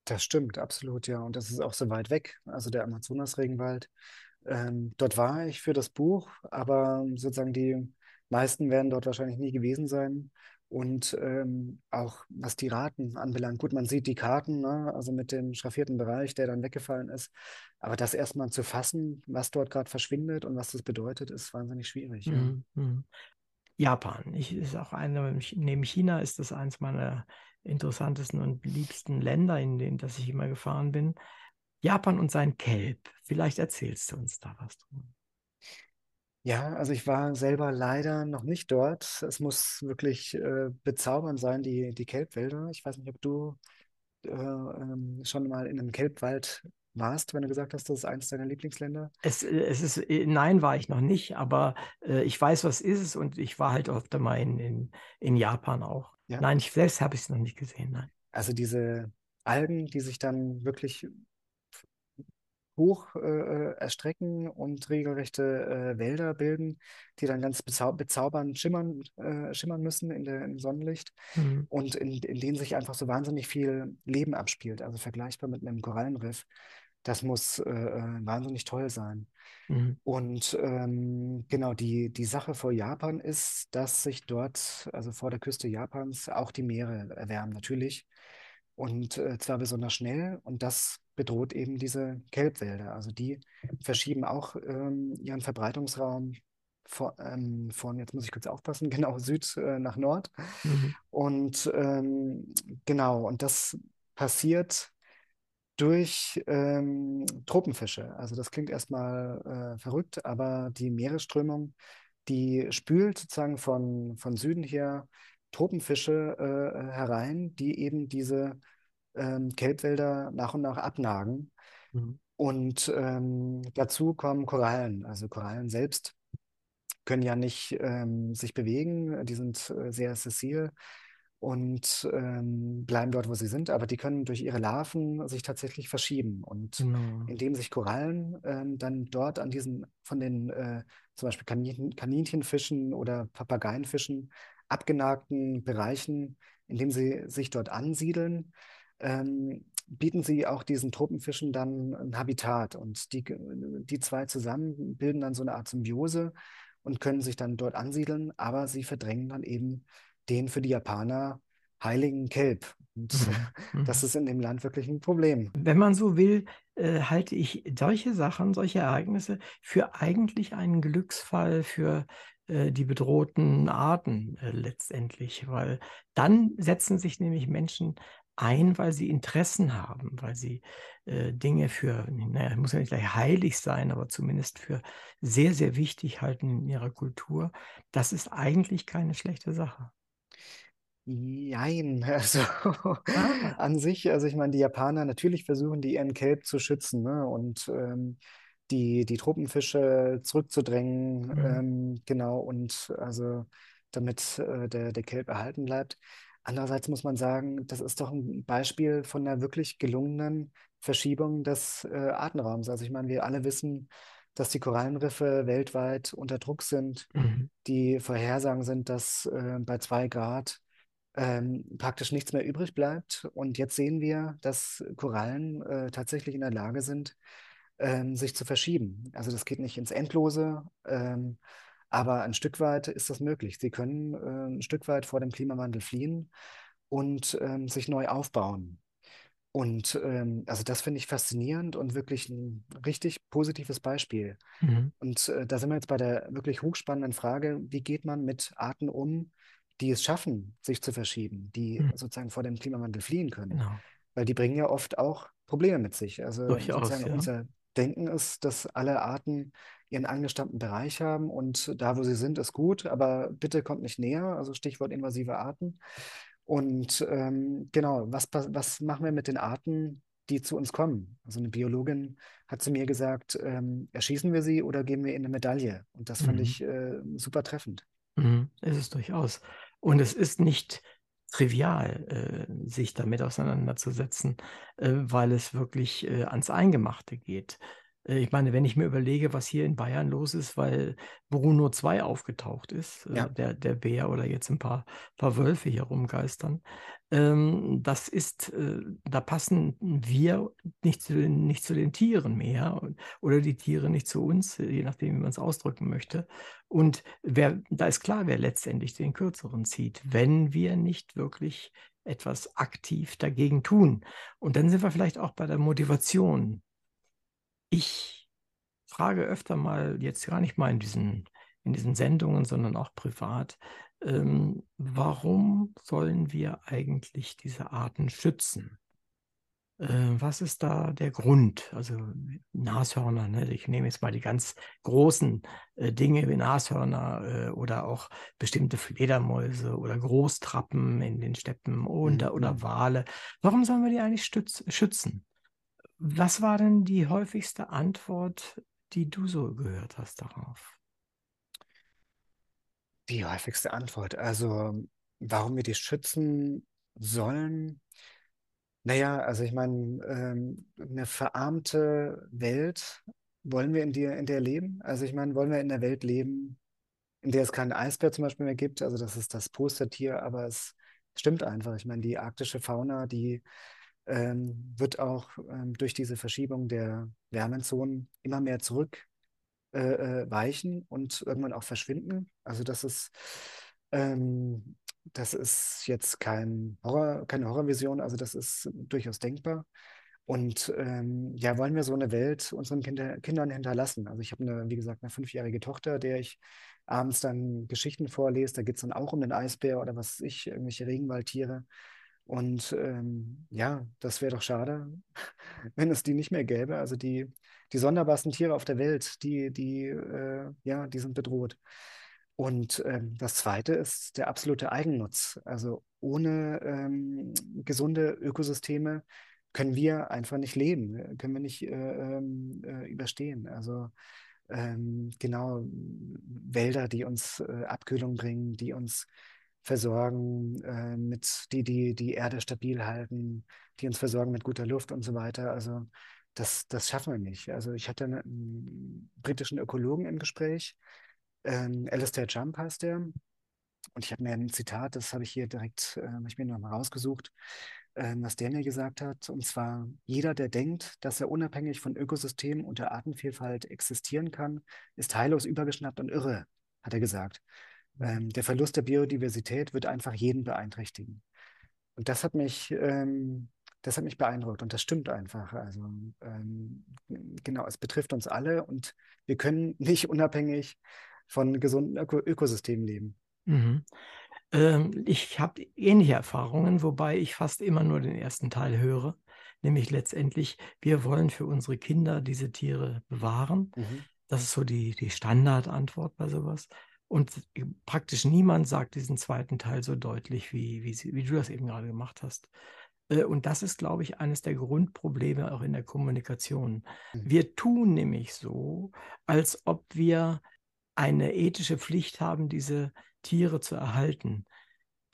Das stimmt, absolut, ja. Und das ist auch so weit weg, also der Amazonas-Regenwald. Ähm, dort war ich für das Buch, aber sozusagen die meisten werden dort wahrscheinlich nie gewesen sein. Und ähm, auch was die Raten anbelangt, gut, man sieht die Karten, ne, also mit dem schraffierten Bereich, der dann weggefallen ist. Aber das erstmal zu fassen, was dort gerade verschwindet und was das bedeutet, ist wahnsinnig schwierig, ja. Mhm. Mhm. Japan. Ich ist auch eine, neben China ist das eines meiner interessantesten und liebsten Länder, in denen das ich immer gefahren bin. Japan und sein Kelb. Vielleicht erzählst du uns da was drüber. Ja, also ich war selber leider noch nicht dort. Es muss wirklich äh, bezaubernd sein, die, die Kelbwälder. Ich weiß nicht, ob du äh, ähm, schon mal in einem Kelbwald warst, wenn du gesagt hast, das ist eines deiner Lieblingsländer. Es, es ist, äh, nein, war ich noch nicht, aber äh, ich weiß, was ist es und ich war halt oft mal in, in, in Japan auch. Ja. Nein, ich selbst habe ich es noch nicht gesehen, nein. Also diese Algen, die sich dann wirklich hoch äh, erstrecken und regelrechte äh, Wälder bilden, die dann ganz bezau bezaubernd schimmern, äh, schimmern müssen in der, im Sonnenlicht Mhm. und in, in denen sich einfach so wahnsinnig viel Leben abspielt, also vergleichbar mit einem Korallenriff. Das muss äh, äh, wahnsinnig toll sein. Mhm. Und ähm, genau, die, die Sache vor Japan ist, dass sich dort, also vor der Küste Japans, auch die Meere erwärmen, natürlich. Und äh, zwar besonders schnell. Und das bedroht eben diese Kelbwälder. Also die verschieben auch ähm, ihren Verbreitungsraum von, ähm, von, jetzt muss ich kurz aufpassen, <laughs> genau, Süd äh, nach Nord. Mhm. Und ähm, genau, und das passiert durch ähm, Tropenfische. Also das klingt erstmal äh, verrückt, aber die Meeresströmung, die spült sozusagen von, von Süden her Tropenfische äh, herein, die eben diese ähm, Kelbwälder nach und nach abnagen. Mhm. Und ähm, dazu kommen Korallen. Also Korallen selbst können ja nicht ähm, sich bewegen, die sind äh, sehr sessil und ähm, bleiben dort, wo sie sind, aber die können durch ihre Larven sich tatsächlich verschieben. Und Genau. indem sich Korallen ähm, dann dort an diesen von den äh, zum Beispiel Kaninchen, Kaninchenfischen oder Papageienfischen abgenagten Bereichen, indem sie sich dort ansiedeln, ähm, bieten sie auch diesen Tropenfischen dann ein Habitat. Und die, die zwei zusammen bilden dann so eine Art Symbiose und können sich dann dort ansiedeln, aber sie verdrängen dann eben den für die Japaner heiligen Kelb. Und Mhm. <laughs> das Mhm. ist in dem Land wirklich ein Problem. Wenn man so will, äh, halte ich solche Sachen, solche Ereignisse für eigentlich einen Glücksfall für äh, die bedrohten Arten äh, letztendlich, weil dann setzen sich nämlich Menschen ein, weil sie Interessen haben, weil sie äh, Dinge für, naja, muss ja nicht gleich heilig sein, aber zumindest für sehr, sehr wichtig halten in ihrer Kultur. Das ist eigentlich keine schlechte Sache. Jein, <laughs> also Ah. an sich, also ich meine, die Japaner natürlich versuchen die ihren Kelb zu schützen, ne? Und ähm, die, die Tropenfische zurückzudrängen, Mhm. ähm, genau, und also damit äh, der, der Kelb erhalten bleibt. Andererseits muss man sagen, das ist doch ein Beispiel von einer wirklich gelungenen Verschiebung des äh, Artenraums. Also ich meine, wir alle wissen, dass die Korallenriffe weltweit unter Druck sind. Mhm. Die Vorhersagen sind, dass äh, bei zwei Grad ähm, praktisch nichts mehr übrig bleibt. Und jetzt sehen wir, dass Korallen äh, tatsächlich in der Lage sind, ähm, sich zu verschieben. Also das geht nicht ins Endlose, ähm, aber ein Stück weit ist das möglich. Sie können äh, ein Stück weit vor dem Klimawandel fliehen und ähm, sich neu aufbauen. Und ähm, also das finde ich faszinierend und wirklich ein richtig positives Beispiel. Mhm. Und äh, da sind wir jetzt bei der wirklich hochspannenden Frage, wie geht man mit Arten um, die es schaffen, sich zu verschieben, die Mhm. sozusagen vor dem Klimawandel fliehen können? Genau. Weil die bringen ja oft auch Probleme mit sich. Also Durchaus, sozusagen ja. unser Denken ist, dass alle Arten ihren angestammten Bereich haben und da, wo sie sind, ist gut, aber bitte kommt nicht näher, also Stichwort invasive Arten. Und ähm, genau, was, was machen wir mit den Arten, die zu uns kommen? Also eine Biologin hat zu mir gesagt, ähm, erschießen wir sie oder geben wir ihnen eine Medaille? Und das fand Mhm. ich äh, super treffend. Mhm, ist es durchaus. Und es ist nicht trivial, äh, sich damit auseinanderzusetzen, äh, weil es wirklich äh, ans Eingemachte geht. Äh, ich meine, wenn ich mir überlege, was hier in Bayern los ist, weil Bruno 2 aufgetaucht ist, äh, Ja. der, der Bär oder jetzt ein paar, paar Wölfe hier rumgeistern, ähm, das ist, äh, da passen wir nicht zu den, nicht zu den Tieren mehr oder die Tiere nicht zu uns, je nachdem, wie man es ausdrücken möchte. Und wer, da ist klar, wer letztendlich den Kürzeren zieht, wenn wir nicht wirklich etwas aktiv dagegen tun. Und dann sind wir vielleicht auch bei der Motivation. Ich frage öfter mal, jetzt gar nicht mal in diesen in diesen Sendungen, sondern auch privat. Ähm, warum sollen wir eigentlich diese Arten schützen? Äh, was ist da der Grund? Also Nashörner, ne? ich nehme jetzt mal die ganz großen äh, Dinge wie Nashörner äh, oder auch bestimmte Fledermäuse oder Großtrappen in den Steppen oder, mhm. oder Wale. Warum sollen wir die eigentlich stütz, schützen? Was war denn die häufigste Antwort, die du so gehört hast darauf? Die häufigste Antwort, also warum wir die schützen sollen, naja, also ich meine, ähm, eine verarmte Welt, wollen wir in der, in der leben? Also ich meine, wollen wir in der Welt leben, in der es keinen Eisbär zum Beispiel mehr gibt? Also das ist das Postertier, aber es stimmt einfach. Ich meine, die arktische Fauna, die ähm, wird auch ähm, durch diese Verschiebung der Wärmezonen immer mehr zurückweichen äh, äh, und irgendwann auch verschwinden. Also das ist ähm, das ist jetzt kein Horror, keine Horrorvision, also das ist durchaus denkbar. Und ähm, ja, wollen wir so eine Welt unseren Kinder, Kindern hinterlassen? Also ich habe eine, wie gesagt, eine fünfjährige Tochter, der ich abends dann Geschichten vorlese. Da geht es dann auch um den Eisbär oder was weiß ich, irgendwelche Regenwaldtiere. Und ähm, ja, das wäre doch schade, <laughs> wenn es die nicht mehr gäbe. Also die, die sonderbarsten Tiere auf der Welt, die, die, äh, ja, die sind bedroht. Und ähm, das Zweite ist der absolute Eigennutz. Also ohne ähm, gesunde Ökosysteme können wir einfach nicht leben, können wir nicht äh, ähm, äh, überstehen. Also ähm, genau Wälder, die uns äh, Abkühlung bringen, die uns versorgen, äh, mit, die, die die Erde stabil halten, die uns versorgen mit guter Luft und so weiter. Also das, das schaffen wir nicht. Also ich hatte einen britischen Ökologen im Gespräch, ähm, Alistair Jump heißt der. Und ich habe mir ein Zitat, das habe ich hier direkt, äh, ich mir nochmal rausgesucht, äh, was der mir gesagt hat. Und zwar, jeder, der denkt, dass er unabhängig von Ökosystemen und der Artenvielfalt existieren kann, ist heillos übergeschnappt und irre, hat er gesagt. Ähm, der Verlust der Biodiversität wird einfach jeden beeinträchtigen. Und das hat mich, ähm, das hat mich beeindruckt und das stimmt einfach. Also ähm, genau, es betrifft uns alle und wir können <laughs> nicht unabhängig von gesunden Öko Ökosystemen leben. Mhm. Ähm, ich habe ähnliche Erfahrungen, wobei ich fast immer nur den ersten Teil höre, nämlich letztendlich, wir wollen für unsere Kinder diese Tiere bewahren. Mhm. Das ist so die, die Standardantwort bei sowas. Und praktisch niemand sagt diesen zweiten Teil so deutlich, wie, wie, wie du das eben gerade gemacht hast. Äh, und das ist, glaube ich, eines der Grundprobleme auch in der Kommunikation. Mhm. Wir tun nämlich so, als ob wir eine ethische Pflicht haben, diese Tiere zu erhalten.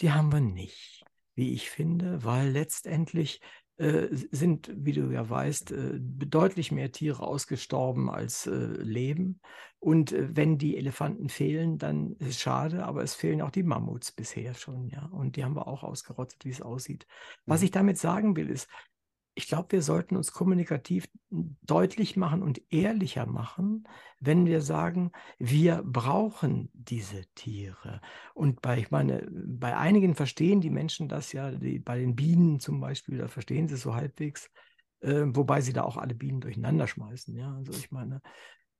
Die haben wir nicht, wie ich finde, weil letztendlich äh, sind, wie du ja weißt, äh, deutlich mehr Tiere ausgestorben als äh, leben. Und äh, wenn die Elefanten fehlen, dann ist es schade, aber es fehlen auch die Mammuts bisher schon, ja. Und die haben wir auch ausgerottet, wie es aussieht. Was mhm. ich damit sagen will, ist, ich glaube, wir sollten uns kommunikativ deutlich machen und ehrlicher machen, wenn wir sagen, wir brauchen diese Tiere. Und bei, ich meine, bei einigen verstehen die Menschen das ja, die, bei den Bienen zum Beispiel, da verstehen sie es so halbwegs, äh, wobei sie da auch alle Bienen durcheinander schmeißen. Ja, also ich meine,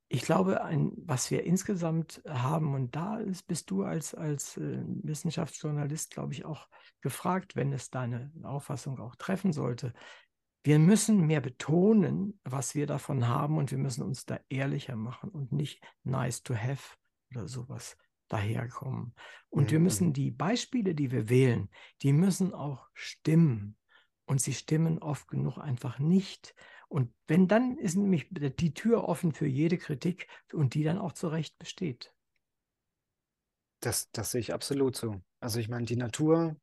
ich glaube, ein, was wir insgesamt haben, und da ist, bist du als, als äh, Wissenschaftsjournalist, glaube ich, auch gefragt, wenn es deine Auffassung auch treffen sollte. Wir müssen mehr betonen, was wir davon haben und wir müssen uns da ehrlicher machen und nicht nice to have oder sowas daherkommen. Und mhm. wir müssen die Beispiele, die wir wählen, die müssen auch stimmen. Und sie stimmen oft genug einfach nicht. Und wenn dann ist nämlich die Tür offen für jede Kritik und die dann auch zu Recht besteht. Das, das sehe ich absolut so. Also ich meine, die Natur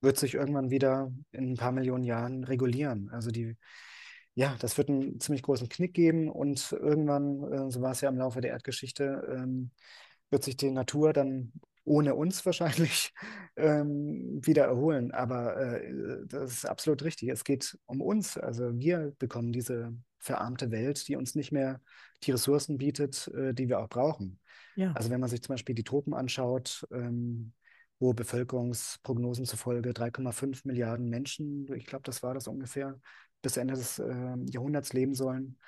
wird sich irgendwann wieder in ein paar Millionen Jahren regulieren. Also die, ja, das wird einen ziemlich großen Knick geben und irgendwann, äh, so war es ja im Laufe der Erdgeschichte, ähm, wird sich die Natur dann ohne uns <laughs> wahrscheinlich ähm, wieder erholen. Aber äh, das ist absolut richtig. Es geht um uns. Also wir bekommen diese verarmte Welt, die uns nicht mehr die Ressourcen bietet, äh, die wir auch brauchen. Ja. Also wenn man sich zum Beispiel die Tropen anschaut, ähm, wo Bevölkerungsprognosen zufolge 3,5 Milliarden Menschen, ich glaube, das war das ungefähr, bis Ende des äh, Jahrhunderts leben sollen.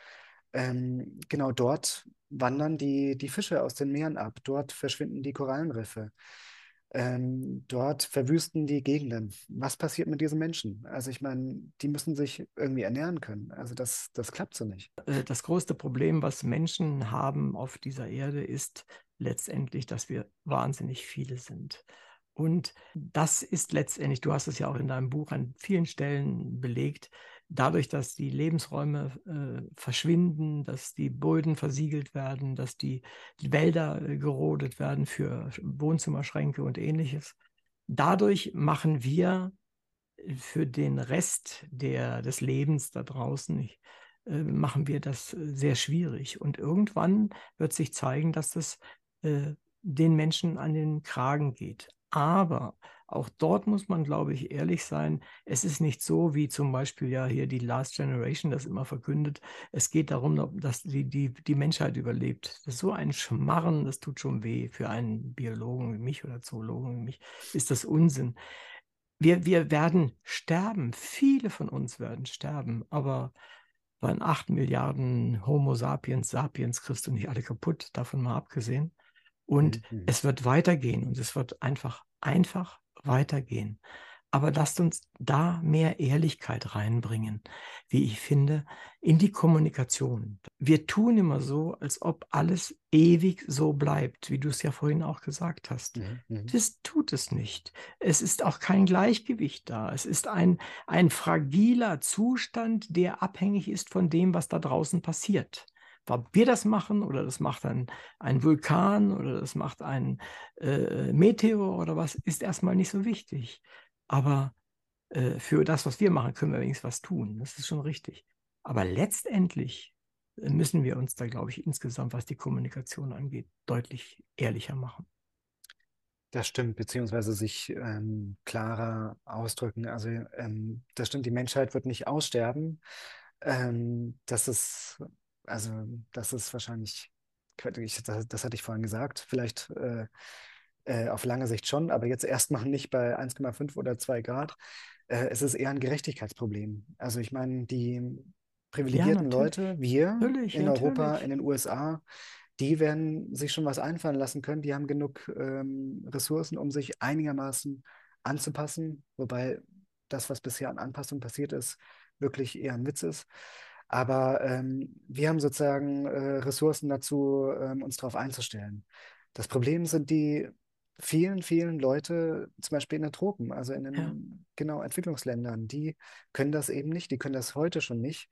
Ähm, genau dort wandern die, die Fische aus den Meeren ab, dort verschwinden die Korallenriffe. Ähm, dort verwüsten die Gegenden. Was passiert mit diesen Menschen? Also ich meine, die müssen sich irgendwie ernähren können. Also das, das klappt so nicht. Äh, das größte Problem, was Menschen haben auf dieser Erde, ist letztendlich, dass wir wahnsinnig viele sind. Und das ist letztendlich, du hast es ja auch in deinem Buch an vielen Stellen belegt, dadurch, dass die Lebensräume äh, verschwinden, dass die Böden versiegelt werden, dass die, Wälder äh, gerodet werden für Wohnzimmerschränke und ähnliches. Dadurch machen wir für den Rest der, des Lebens da draußen, ich, äh, machen wir das sehr schwierig. Und irgendwann wird sich zeigen, dass das äh, den Menschen an den Kragen geht. Aber auch dort muss man, glaube ich, ehrlich sein. Es ist nicht so, wie zum Beispiel ja hier die Last Generation das immer verkündet. Es geht darum, dass die, die, die Menschheit überlebt. Das ist so ein Schmarren, das tut schon weh. Für einen Biologen wie mich oder Zoologen wie mich ist das Unsinn. Wir, wir werden sterben. Viele von uns werden sterben. Aber bei acht Milliarden Homo sapiens sapiens kriegst du nicht alle kaputt, davon mal abgesehen. Und mhm. es wird weitergehen und es wird einfach, einfach weitergehen. Aber lasst uns da mehr Ehrlichkeit reinbringen, wie ich finde, in die Kommunikation. Wir tun immer so, als ob alles ewig so bleibt, wie du es ja vorhin auch gesagt hast. Mhm. mhm. Das tut es nicht. Es ist auch kein Gleichgewicht da. Es ist ein, ein fragiler Zustand, der abhängig ist von dem, was da draußen passiert. Ob wir das machen oder das macht ein, ein Vulkan oder das macht ein äh, Meteor oder was, ist erstmal nicht so wichtig. Aber äh, für das, was wir machen, können wir wenigstens was tun. Das ist schon richtig. Aber letztendlich äh, müssen wir uns da, glaube ich, insgesamt, was die Kommunikation angeht, deutlich ehrlicher machen. Das stimmt, beziehungsweise sich ähm, klarer ausdrücken. Also ähm, das stimmt, die Menschheit wird nicht aussterben. Ähm, das ist also das ist wahrscheinlich, ich, das, das hatte ich vorhin gesagt, vielleicht äh, äh, auf lange Sicht schon, aber jetzt erstmal nicht bei 1,5 oder 2 Grad. Äh, es ist eher ein Gerechtigkeitsproblem. Also ich meine, die privilegierten Ja, Leute, wir Natürlich, in Europa, natürlich. in den USA, die werden sich schon was einfallen lassen können. Die haben genug ähm, Ressourcen, um sich einigermaßen anzupassen, wobei das, was bisher an Anpassung passiert ist, wirklich eher ein Witz ist. Aber ähm, wir haben sozusagen äh, Ressourcen dazu, ähm, uns darauf einzustellen. Das Problem sind die vielen, vielen Leute, zum Beispiel in den Tropen, also in den Ja, genau Entwicklungsländern, die können das eben nicht, die können das heute schon nicht.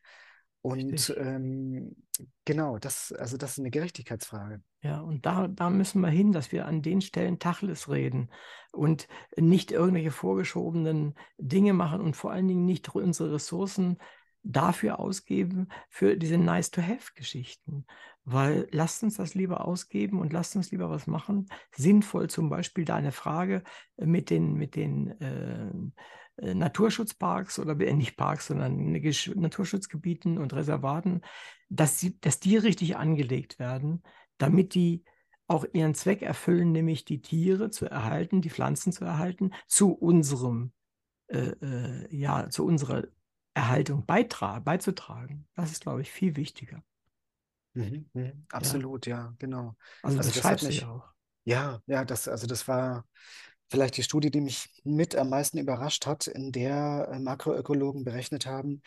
Und ähm, genau, das, also das ist eine Gerechtigkeitsfrage. Ja, und da, da müssen wir hin, dass wir an den Stellen Tacheles reden und nicht irgendwelche vorgeschobenen Dinge machen und vor allen Dingen nicht unsere Ressourcen dafür ausgeben, für diese Nice-to-Have-Geschichten. Weil lasst uns das lieber ausgeben und lasst uns lieber was machen. Sinnvoll zum Beispiel deine Frage mit den, mit den äh, äh Naturschutzparks oder äh, nicht Parks, sondern Naturschutzgebieten und Reservaten, dass, sie, dass die richtig angelegt werden, damit die auch ihren Zweck erfüllen, nämlich die Tiere zu erhalten, die Pflanzen zu erhalten, zu unserem, äh, äh, ja, zu unserer Erhaltung beizutragen. Das ist, glaube ich, viel wichtiger. Mhm, mhm, absolut, ja. ja, genau. Also, also das, das schreibst mich, du ja auch. Ja, ja, das, also das war vielleicht die Studie, die mich mit am meisten überrascht hat, in der äh, Makroökologen berechnet haben,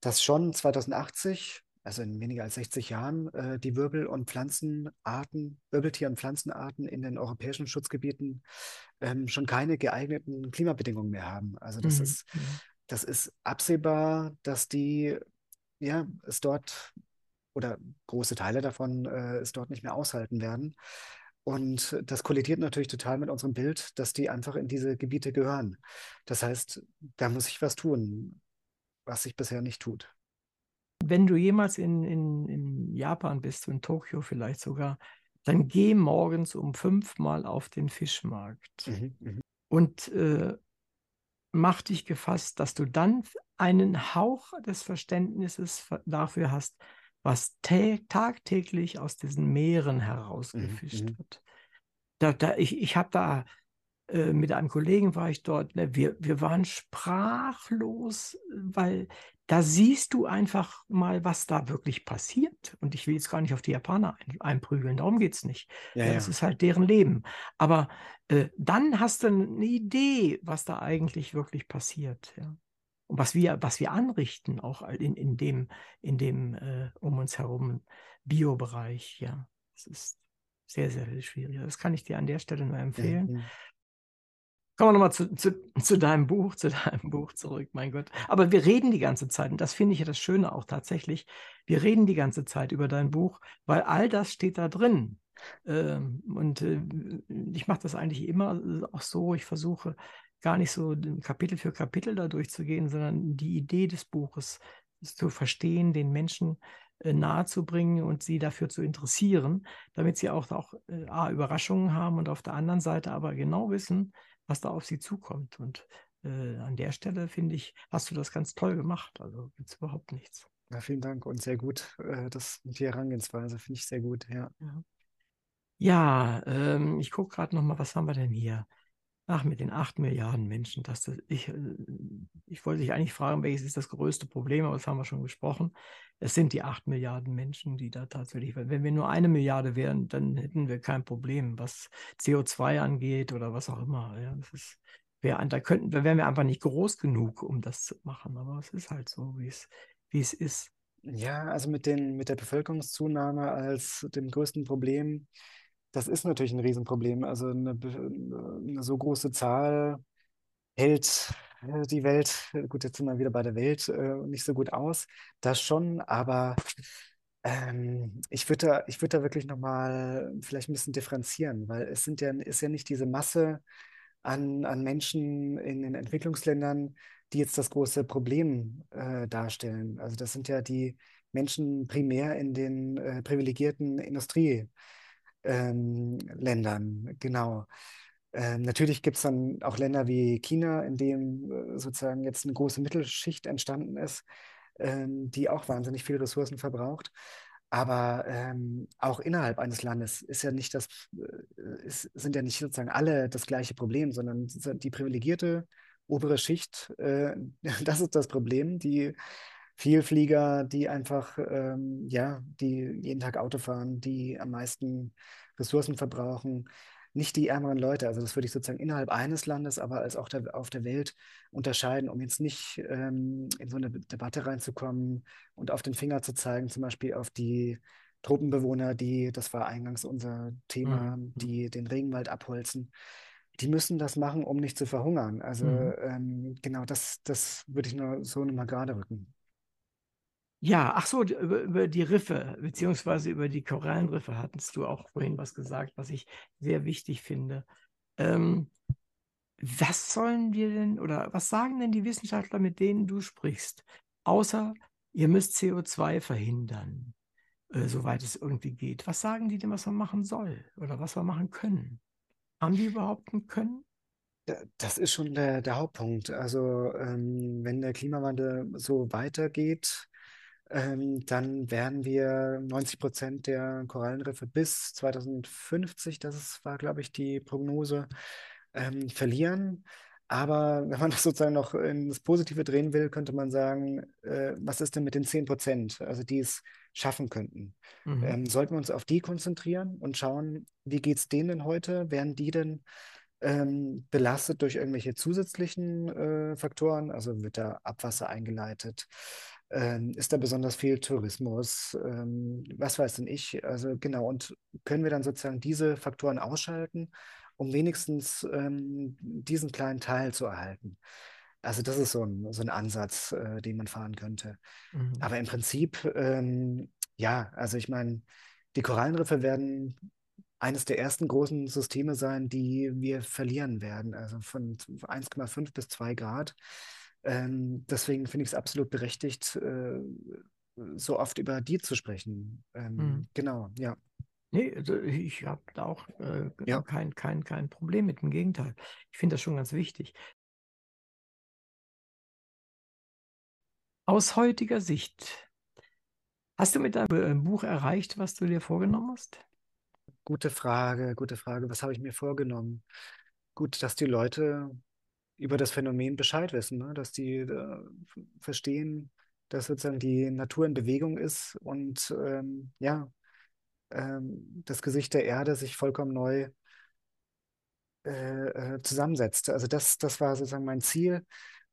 dass schon 2080, also in weniger als 60 Jahren, äh, die Wirbel- und Pflanzenarten, Wirbeltier- und Pflanzenarten in den europäischen Schutzgebieten ähm, schon keine geeigneten Klimabedingungen mehr haben. Also das mhm. ist das ist absehbar, dass die, ja, es dort oder große Teile davon äh, es dort nicht mehr aushalten werden. Und das kollidiert natürlich total mit unserem Bild, dass die einfach in diese Gebiete gehören. Das heißt, da muss ich was tun, was sich bisher nicht tut. Wenn du jemals in, in, in Japan bist, in Tokio vielleicht sogar, dann geh morgens um fünf Mal auf den Fischmarkt. Mhm, mh. Und äh, mach dich gefasst, dass du dann einen Hauch des Verständnisses dafür hast, was tagtäglich aus diesen Meeren herausgefischt mhm. wird. Da, da, ich ich habe da äh, mit einem Kollegen war ich dort, ne, wir, wir waren sprachlos, weil da siehst du einfach mal, was da wirklich passiert. Und ich will jetzt gar nicht auf die Japaner ein, einprügeln, darum geht es nicht. Ja, Ja, ja. das ist halt deren Leben. Aber äh, dann hast du eine Idee, was da eigentlich wirklich passiert. Ja. Und was wir, was wir anrichten, auch in, in dem, in dem äh, um uns herum Biobereich. Ja, das ist sehr, sehr viel schwieriger. Das kann ich dir an der Stelle nur empfehlen. Mhm. Kommen wir nochmal zu, zu, zu deinem Buch, zu deinem Buch zurück, mein Gott. Aber wir reden die ganze Zeit, und das finde ich ja das Schöne auch tatsächlich, wir reden die ganze Zeit über dein Buch, weil all das steht da drin. Ähm, und äh, ich mache das eigentlich immer auch so, ich versuche gar nicht so Kapitel für Kapitel da durchzugehen, sondern die Idee des Buches zu verstehen, den Menschen äh, nahezubringen und sie dafür zu interessieren, damit sie auch, auch äh, A, Überraschungen haben und auf der anderen Seite aber genau wissen, was da auf sie zukommt. Und äh, an der Stelle, finde ich, hast du das ganz toll gemacht. Also gibt es überhaupt nichts. Ja, vielen Dank und sehr gut. Äh, das, die Herangehensweise finde ich sehr gut, ja. Ja, ähm, ich gucke gerade noch mal, was haben wir denn hier? Ach, mit den acht Milliarden Menschen. Das, das, ich, äh, ich wollte dich eigentlich fragen, welches ist das größte Problem, aber das haben wir schon gesprochen. Es sind die acht Milliarden Menschen, die da tatsächlich, wenn wir nur eine Milliarde wären, dann hätten wir kein Problem, was CO2 angeht oder was auch immer. Ja, das ist, wär, da könnten, wären wir einfach nicht groß genug, um das zu machen. Aber es ist halt so, wie es, wie es ist. Ja, also mit den, mit der Bevölkerungszunahme als dem größten Problem, das ist natürlich ein Riesenproblem. Also eine, eine so große Zahl hält äh, die Welt, äh, gut, jetzt sind wir wieder bei der Welt, äh, nicht so gut aus. Das schon, aber ähm, ich würde da, ich würde da wirklich nochmal vielleicht ein bisschen differenzieren, weil es sind ja, ist ja nicht diese Masse an, an Menschen in den Entwicklungsländern, die jetzt das große Problem äh, darstellen. Also das sind ja die Menschen primär in den äh, privilegierten Industrieländern, ähm, Ländern, genau. Ähm, natürlich gibt es dann auch Länder wie China, in denen äh, sozusagen jetzt eine große Mittelschicht entstanden ist, ähm, die auch wahnsinnig viele Ressourcen verbraucht. Aber ähm, auch innerhalb eines Landes ist ja nicht das, äh, ist, sind ja nicht sozusagen alle das gleiche Problem, sondern die privilegierte obere Schicht, äh, <laughs> das ist das Problem. Die Vielflieger, die einfach, ähm, ja, die jeden Tag Auto fahren, die am meisten Ressourcen verbrauchen, nicht die ärmeren Leute. Also das würde ich sozusagen innerhalb eines Landes, aber als auch der, auf der Welt unterscheiden, um jetzt nicht ähm, in so eine Debatte reinzukommen und auf den Finger zu zeigen, zum Beispiel auf die Tropenbewohner, die, das war eingangs unser Thema, Mhm. die den Regenwald abholzen. Die müssen das machen, um nicht zu verhungern. Also Mhm. ähm, genau, das, das würde ich nur so nochmal gerade rücken. Ja, ach so, über, über die Riffe, beziehungsweise über die Korallenriffe hattest du auch vorhin was gesagt, was ich sehr wichtig finde. Ähm, was sollen wir denn oder was sagen denn die Wissenschaftler, mit denen du sprichst? Außer ihr müsst CO2 verhindern, äh, soweit es irgendwie geht. Was sagen die denn, was man machen soll oder was wir machen können? Haben die überhaupt ein Können? Da- Das ist schon der, der Hauptpunkt. Also ähm, wenn der Klimawandel so weitergeht, ähm, dann werden wir 90 Prozent der Korallenriffe bis 2050, das war, glaube ich, die Prognose, ähm, verlieren. Aber <laughs> wenn man das sozusagen noch ins Positive drehen will, könnte man sagen, äh, was ist denn mit den 10 Prozent, also die es schaffen könnten? Mhm. Ähm, sollten wir uns auf die konzentrieren und schauen, wie geht es denen denn heute? Werden die denn ähm, belastet durch irgendwelche zusätzlichen äh, Faktoren? Also wird da Abwasser eingeleitet? Ähm, ist da besonders viel Tourismus? Ähm, was weiß denn ich? Also genau, und können wir dann sozusagen diese Faktoren ausschalten, um wenigstens ähm, diesen kleinen Teil zu erhalten? Also das ist so ein, so ein Ansatz, äh, den man fahren könnte. Mhm. Aber im Prinzip, ähm, ja, also ich meine, die Korallenriffe werden eines der ersten großen Systeme sein, die wir verlieren werden, also von 1,5 bis 2 Grad. Ähm, deswegen finde ich es absolut berechtigt, äh, so oft über die zu sprechen. Ähm, Mhm. Genau, ja. Nee, also ich habe da auch äh, Ja. kein, kein, kein Problem mit, im Gegenteil. Ich finde das schon ganz wichtig. Aus heutiger Sicht, hast du mit deinem äh, Buch erreicht, was du dir vorgenommen hast? Gute Frage, gute Frage. Was habe ich mir vorgenommen? Gut, dass die Leute über das Phänomen Bescheid wissen, ne? Dass die äh, verstehen, dass sozusagen die Natur in Bewegung ist und ähm, ja, ähm, das Gesicht der Erde sich vollkommen neu äh, äh, zusammensetzt. Also das, das war sozusagen mein Ziel.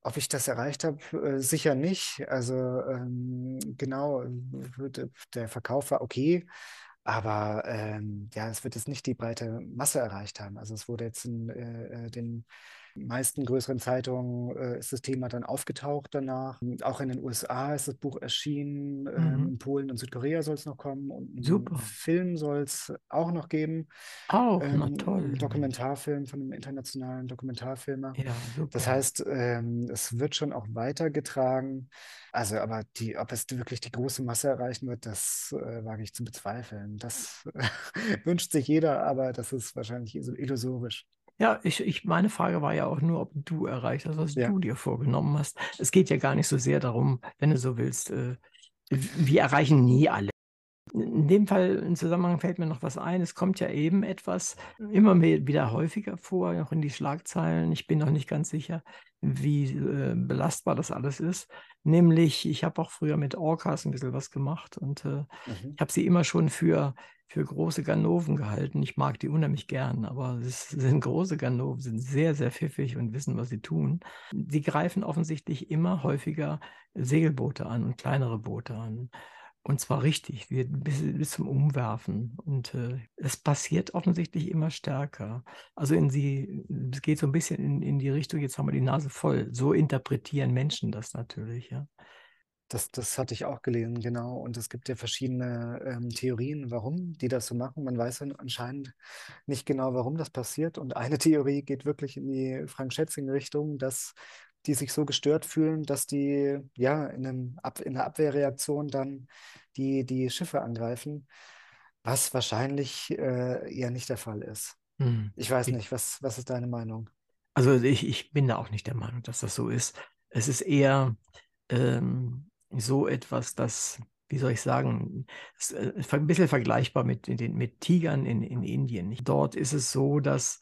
Ob ich das erreicht habe, äh, sicher nicht. Also ähm, genau, der Verkauf war okay, aber ähm, ja, es wird jetzt nicht die breite Masse erreicht haben. Also es wurde jetzt in äh, äh den meisten größeren Zeitungen äh, ist das Thema dann aufgetaucht danach. Auch in den USA ist das Buch erschienen. Ähm, Mhm. in Polen und Südkorea soll es noch kommen. Und einen Super. Film soll es auch noch geben. Auch, na Ähm, toll. ein Dokumentarfilm von einem internationalen Dokumentarfilmer. Ja, Das super. heißt, ähm, es wird schon auch weitergetragen. Also, aber die, ob es wirklich die große Masse erreichen wird, das äh, wage ich zu bezweifeln. Das <laughs> wünscht sich jeder, aber das ist wahrscheinlich illu- illusorisch. Ja, ich, ich, meine Frage war ja auch nur, ob du erreicht hast, was Ja. du dir vorgenommen hast. Es geht ja gar nicht so sehr darum, wenn du so willst, äh, wir erreichen nie alle. In dem Fall im Zusammenhang fällt mir noch was ein. Es kommt ja eben etwas immer mehr, wieder häufiger vor, auch in die Schlagzeilen. Ich bin noch nicht ganz sicher, wie äh, belastbar das alles ist. Nämlich, ich habe auch früher mit Orcas ein bisschen was gemacht und äh, Mhm. ich habe sie immer schon für, für große Ganoven gehalten. Ich mag die unheimlich gern, aber es sind <laughs> große Ganoven, sind sehr, sehr pfiffig und wissen, was sie tun. Die greifen offensichtlich immer häufiger Segelboote an und kleinere Boote an. Und zwar richtig, bis, bis zum Umwerfen. Und äh, es passiert offensichtlich immer stärker. Also in sie, es geht so ein bisschen in, in die Richtung, jetzt haben wir die Nase voll. So interpretieren Menschen das natürlich, ja. Das, das hatte ich auch gelesen, genau. Und es gibt ja verschiedene ähm, Theorien, warum die das so machen. Man weiß an- anscheinend nicht genau, warum das passiert. Und eine <laughs> Theorie geht wirklich in die Frank-Schätzing-Richtung, dass die sich so gestört fühlen, dass die ja in einem Ab in einer Abwehrreaktion dann die, die Schiffe angreifen, was wahrscheinlich äh, eher nicht der Fall ist. Hm. Ich weiß Ich- nicht, was, was ist deine Meinung? Also ich, ich bin da auch nicht der Meinung, dass das so ist. Es ist eher ähm, so etwas, das, wie soll ich sagen, äh, ein bisschen vergleichbar mit, den, mit Tigern in, in Indien. Dort ist es so, dass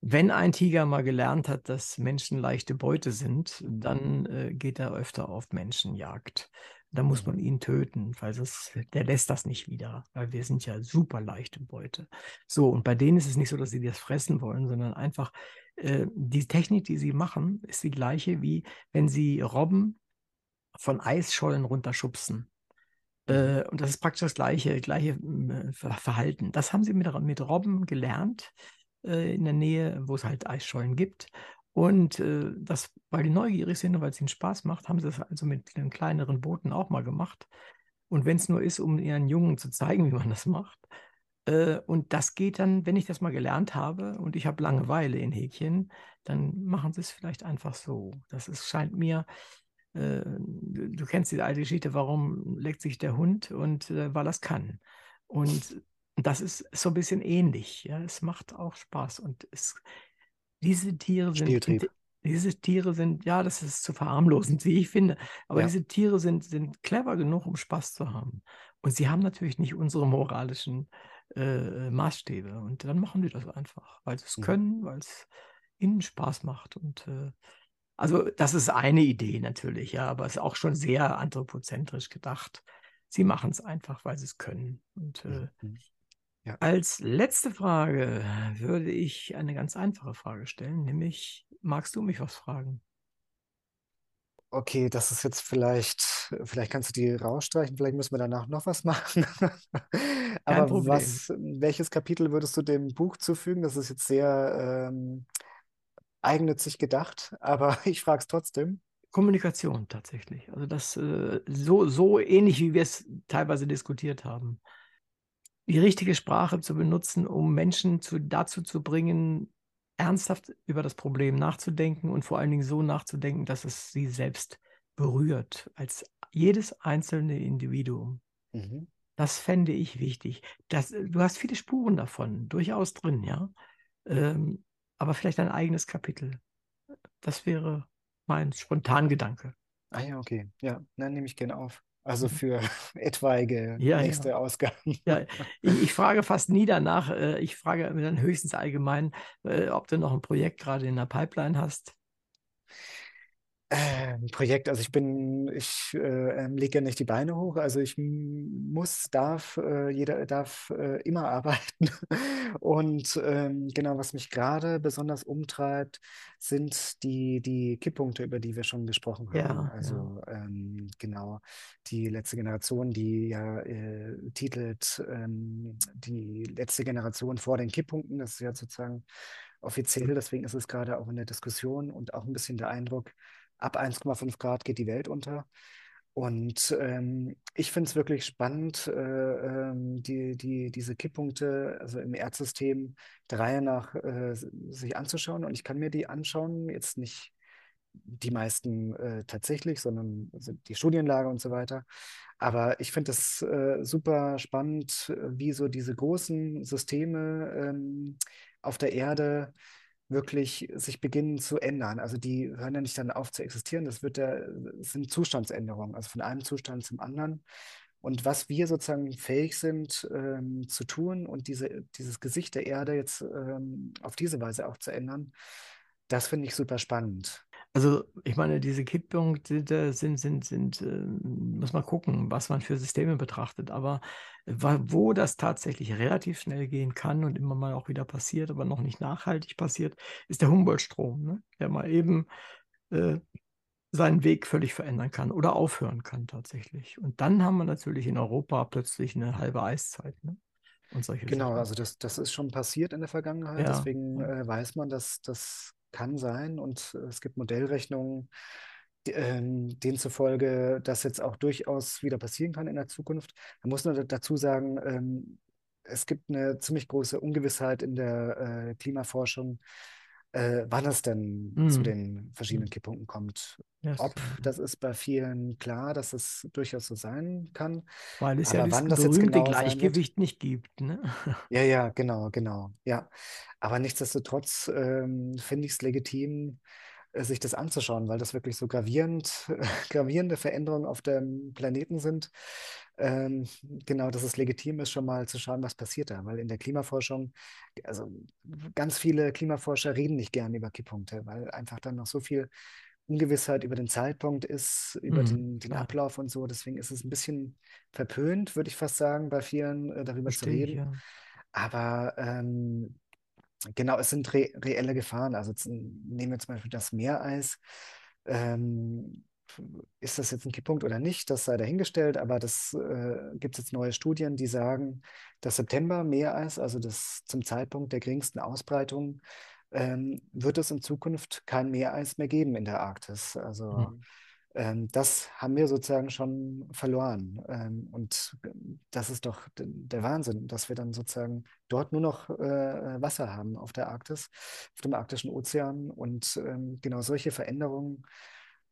wenn ein Tiger mal gelernt hat, dass Menschen leichte Beute sind, dann äh, geht er öfter auf Menschenjagd. Da muss man ihn töten, weil das, der lässt das nicht wieder, weil wir sind ja super leichte Beute. So, und bei denen ist es nicht so, dass sie das fressen wollen, sondern einfach äh, die Technik, die sie machen, ist die gleiche, wie wenn sie Robben von Eisschollen runterschubsen. Äh, und das ist praktisch das gleiche, gleiche äh, Ver- Verhalten. Das haben sie mit, mit Robben gelernt äh, in der Nähe, wo es halt Eisschollen gibt. Und äh, das, weil die neugierig sind und weil es ihnen Spaß macht, haben sie das also mit den kleineren Booten auch mal gemacht. Und wenn es nur ist, um ihren Jungen zu zeigen, <laughs> wie man das macht. Äh, und das geht dann, wenn ich das mal gelernt habe und ich habe Langeweile in Häkchen, dann machen sie es vielleicht einfach so. Das ist, scheint mir, äh, du, kennst diese alte Geschichte, warum leckt sich der Hund? Und äh, weil es kann. Und das ist so ein bisschen ähnlich. Ja? Es macht auch Spaß. Und es, diese Tiere sind, diese Tiere sind, ja, das ist zu verharmlosend, <laughs> wie ich finde. Aber Ja. diese Tiere sind, sind clever genug, um Spaß zu haben. Und sie haben natürlich nicht unsere moralischen äh, Maßstäbe. Und dann machen die das einfach, weil sie es Mhm. können, weil es ihnen Spaß macht. Und äh, also das ist eine Idee natürlich, ja, aber es ist auch schon sehr anthropozentrisch gedacht. Sie machen es einfach, weil sie es können. Und äh, Mhm. Ja. als letzte Frage würde ich eine ganz einfache Frage stellen, nämlich, magst du mich was fragen? Okay, das ist jetzt vielleicht, vielleicht kannst du die rausstreichen, vielleicht müssen wir danach noch was <laughs> machen. Aber was, welches Kapitel würdest du dem Buch zufügen? Das ist jetzt sehr ähm, eigennützig gedacht, aber <laughs> ich frage es trotzdem. Kommunikation tatsächlich. Also das äh, so, so ähnlich, wie wir es teilweise diskutiert haben. Die richtige Sprache zu benutzen, um Menschen zu, dazu zu bringen, ernsthaft über das Problem nachzudenken und vor allen Dingen so nachzudenken, dass es sie selbst berührt, als jedes einzelne Individuum. Mhm. Das fände ich wichtig. Das, du hast viele Spuren davon, durchaus drin, ja. Ähm, aber vielleicht ein eigenes Kapitel. Das wäre mein Spontangedanke. Ah ja, okay. Ja, dann nehme ich gerne auf. Also Mhm. für <laughs> etwaige Ja, nächste ja. Ausgaben. Ja, <laughs> ich, ich frage fast nie danach. äh, Ich frage dann höchstens allgemein, äh, ob du noch ein Projekt gerade in der Pipeline hast. Ähm, Projekt, also ich bin, ich äh, ähm, lege ja nicht die Beine hoch, also ich muss, darf, äh, jeder darf äh, immer <laughs> arbeiten. Und ähm, genau, was mich gerade besonders umtreibt, sind die, die Kipppunkte, über die wir schon gesprochen haben. Ja, ja. Also ähm, genau, die letzte Generation, die ja äh, titelt ähm, die letzte Generation vor den Kipppunkten, das ist ja sozusagen offiziell, deswegen ist es gerade auch in der Diskussion und auch ein bisschen der Eindruck, ab 1,5 Grad geht die Welt unter. Und ähm, ich finde es wirklich spannend, äh, ähm, die, die, diese Kipppunkte, also im Erdsystem, der Reihe nach äh, sich anzuschauen. Und ich kann mir die anschauen, jetzt nicht die meisten äh, tatsächlich, sondern die Studienlage und so weiter. Aber ich finde es äh, super spannend, äh, wie so diese großen Systeme ähm, auf der Erde wirklich sich beginnen zu ändern. Also die hören ja nicht dann auf zu existieren, das wird ja, das sind Zustandsänderungen, also von einem Zustand zum anderen. Und was wir sozusagen fähig sind ähm, zu tun und diese, dieses Gesicht der Erde jetzt ähm, auf diese Weise auch zu ändern, das finde ich super spannend. Also ich meine, diese Kipppunkte sind, sind, sind, äh, muss man gucken, was man für Systeme betrachtet. Aber wa- wo das tatsächlich relativ schnell gehen kann und immer mal auch wieder passiert, aber noch nicht nachhaltig passiert, ist der Humboldt-Strom, ne? der mal eben äh, seinen Weg völlig verändern kann oder aufhören kann tatsächlich. Und dann haben wir natürlich in Europa plötzlich eine halbe Eiszeit ne? und solche Genau, Sachen. also das, das ist schon passiert in der Vergangenheit, Ja, deswegen äh, weiß man, dass das kann sein und äh, es gibt Modellrechnungen, ähm, denen zufolge das jetzt auch durchaus wieder passieren kann in der Zukunft. Man muss nur da- dazu sagen, ähm, es gibt eine ziemlich große Ungewissheit in der äh, Klimaforschung, äh, wann es denn zu Hm, den verschiedenen hm. Kipppunkten kommt. Ja, Ob, das ist bei vielen klar, dass es durchaus so sein kann. Weil es ja Aber das wann das jetzt berühmte genau Gleichgewicht nicht gibt. Ne? <laughs> ja, ja, genau, genau, ja. Aber nichtsdestotrotz ähm, finde ich es legitim, sich das anzuschauen, weil das wirklich so gravierend, <laughs> gravierende Veränderungen auf dem Planeten sind. Ähm, genau, dass es legitim ist, schon mal zu schauen, was passiert da, weil in der Klimaforschung, also ganz viele Klimaforscher reden nicht gern über Kipppunkte, weil einfach dann noch so viel Ungewissheit über den Zeitpunkt ist, über Hm, den, den Ablauf und so. Deswegen ist es ein bisschen verpönt, würde ich fast sagen, bei vielen äh, darüber zu verstehe ich, reden. ja. Aber ähm, genau, es sind re reelle Gefahren. Also nehmen wir zum Beispiel das Meereis. Ähm, ist das jetzt ein Kipppunkt oder nicht? Das sei dahingestellt, aber das äh, gibt es jetzt neue Studien, die sagen, das September-Meereis, also das zum Zeitpunkt der geringsten Ausbreitung, ähm, wird es in Zukunft kein Meereis mehr geben in der Arktis. Also Hm. Ähm, das haben wir sozusagen schon verloren. Ähm, und das ist doch der Wahnsinn, dass wir dann sozusagen dort nur noch äh, Wasser haben auf der Arktis, auf dem arktischen Ozean. Und ähm, genau solche Veränderungen,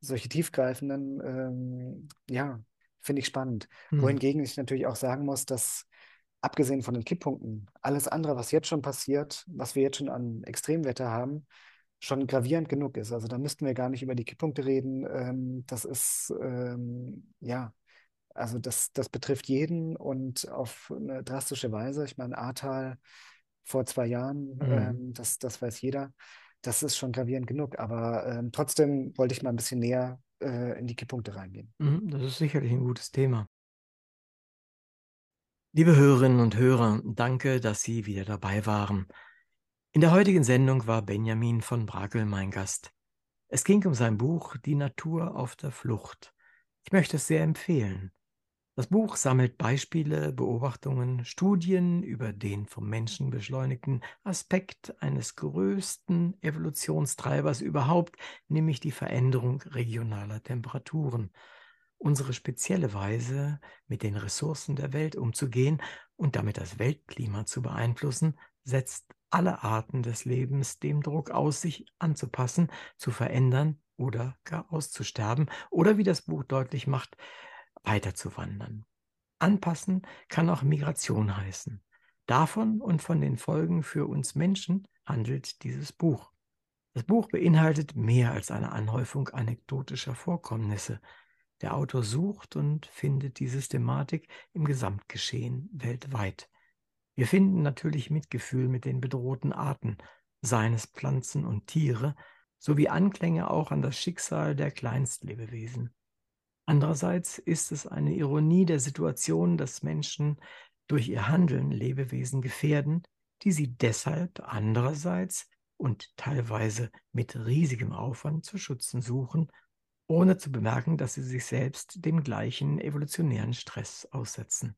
solche tiefgreifenden, ähm, ja, finde ich spannend. Hm. Wohingegen ich natürlich auch sagen muss, dass abgesehen von den Kipppunkten, alles andere, was jetzt schon passiert, was wir jetzt schon an Extremwetter haben, schon gravierend genug ist. Also da müssten wir gar nicht über die Kipppunkte reden. Ähm, das ist, ähm, ja, also das, das betrifft jeden und auf eine drastische Weise. Ich meine, Ahrtal vor zwei Jahren, Hm. ähm, das, das weiß jeder. Das ist schon gravierend genug. Aber ähm, trotzdem wollte ich mal ein bisschen näher äh, in die Kipppunkte reingehen. Mhm, Das ist sicherlich ein gutes Thema. Liebe Hörerinnen und Hörer, danke, dass Sie wieder dabei waren. In der heutigen Sendung war Benjamin von Brakel mein Gast. Es ging um sein Buch Die Natur auf der Flucht. Ich möchte es sehr empfehlen. Das Buch sammelt Beispiele, Beobachtungen, Studien über den vom Menschen beschleunigten Aspekt eines größten Evolutionstreibers überhaupt, nämlich die Veränderung regionaler Temperaturen. Unsere spezielle Weise, mit den Ressourcen der Welt umzugehen und damit das Weltklima zu beeinflussen, setzt alle Arten des Lebens dem Druck aus, sich anzupassen, zu verändern oder gar auszusterben oder, wie das Buch deutlich macht, weiterzuwandern. Anpassen kann auch Migration heißen. Davon und von den Folgen für uns Menschen handelt dieses Buch. Das Buch beinhaltet mehr als eine Anhäufung anekdotischer Vorkommnisse. Der Autor sucht und findet die Systematik im Gesamtgeschehen weltweit. Wir finden natürlich Mitgefühl mit den bedrohten Arten, seien es Pflanzen und Tiere, sowie Anklänge auch an das Schicksal der Kleinstlebewesen. Andererseits ist es eine Ironie der Situation, dass Menschen durch ihr Handeln Lebewesen gefährden, die sie deshalb andererseits und teilweise mit riesigem Aufwand zu schützen suchen, ohne zu bemerken, dass sie sich selbst dem gleichen evolutionären Stress aussetzen.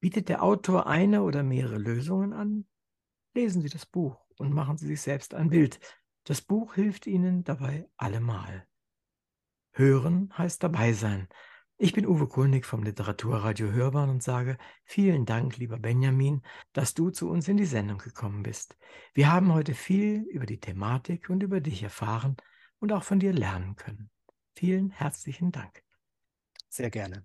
Bietet der Autor eine oder mehrere Lösungen an? Lesen Sie das Buch und machen Sie sich selbst ein Bild. Das Buch hilft Ihnen dabei allemal. Hören heißt dabei sein. Ich bin Uwe Kulnig vom Literaturradio Hörbahn und sage vielen Dank, lieber Benjamin, dass du zu uns in die Sendung gekommen bist. Wir haben heute viel über die Thematik und über dich erfahren und auch von dir lernen können. Vielen herzlichen Dank. Sehr gerne.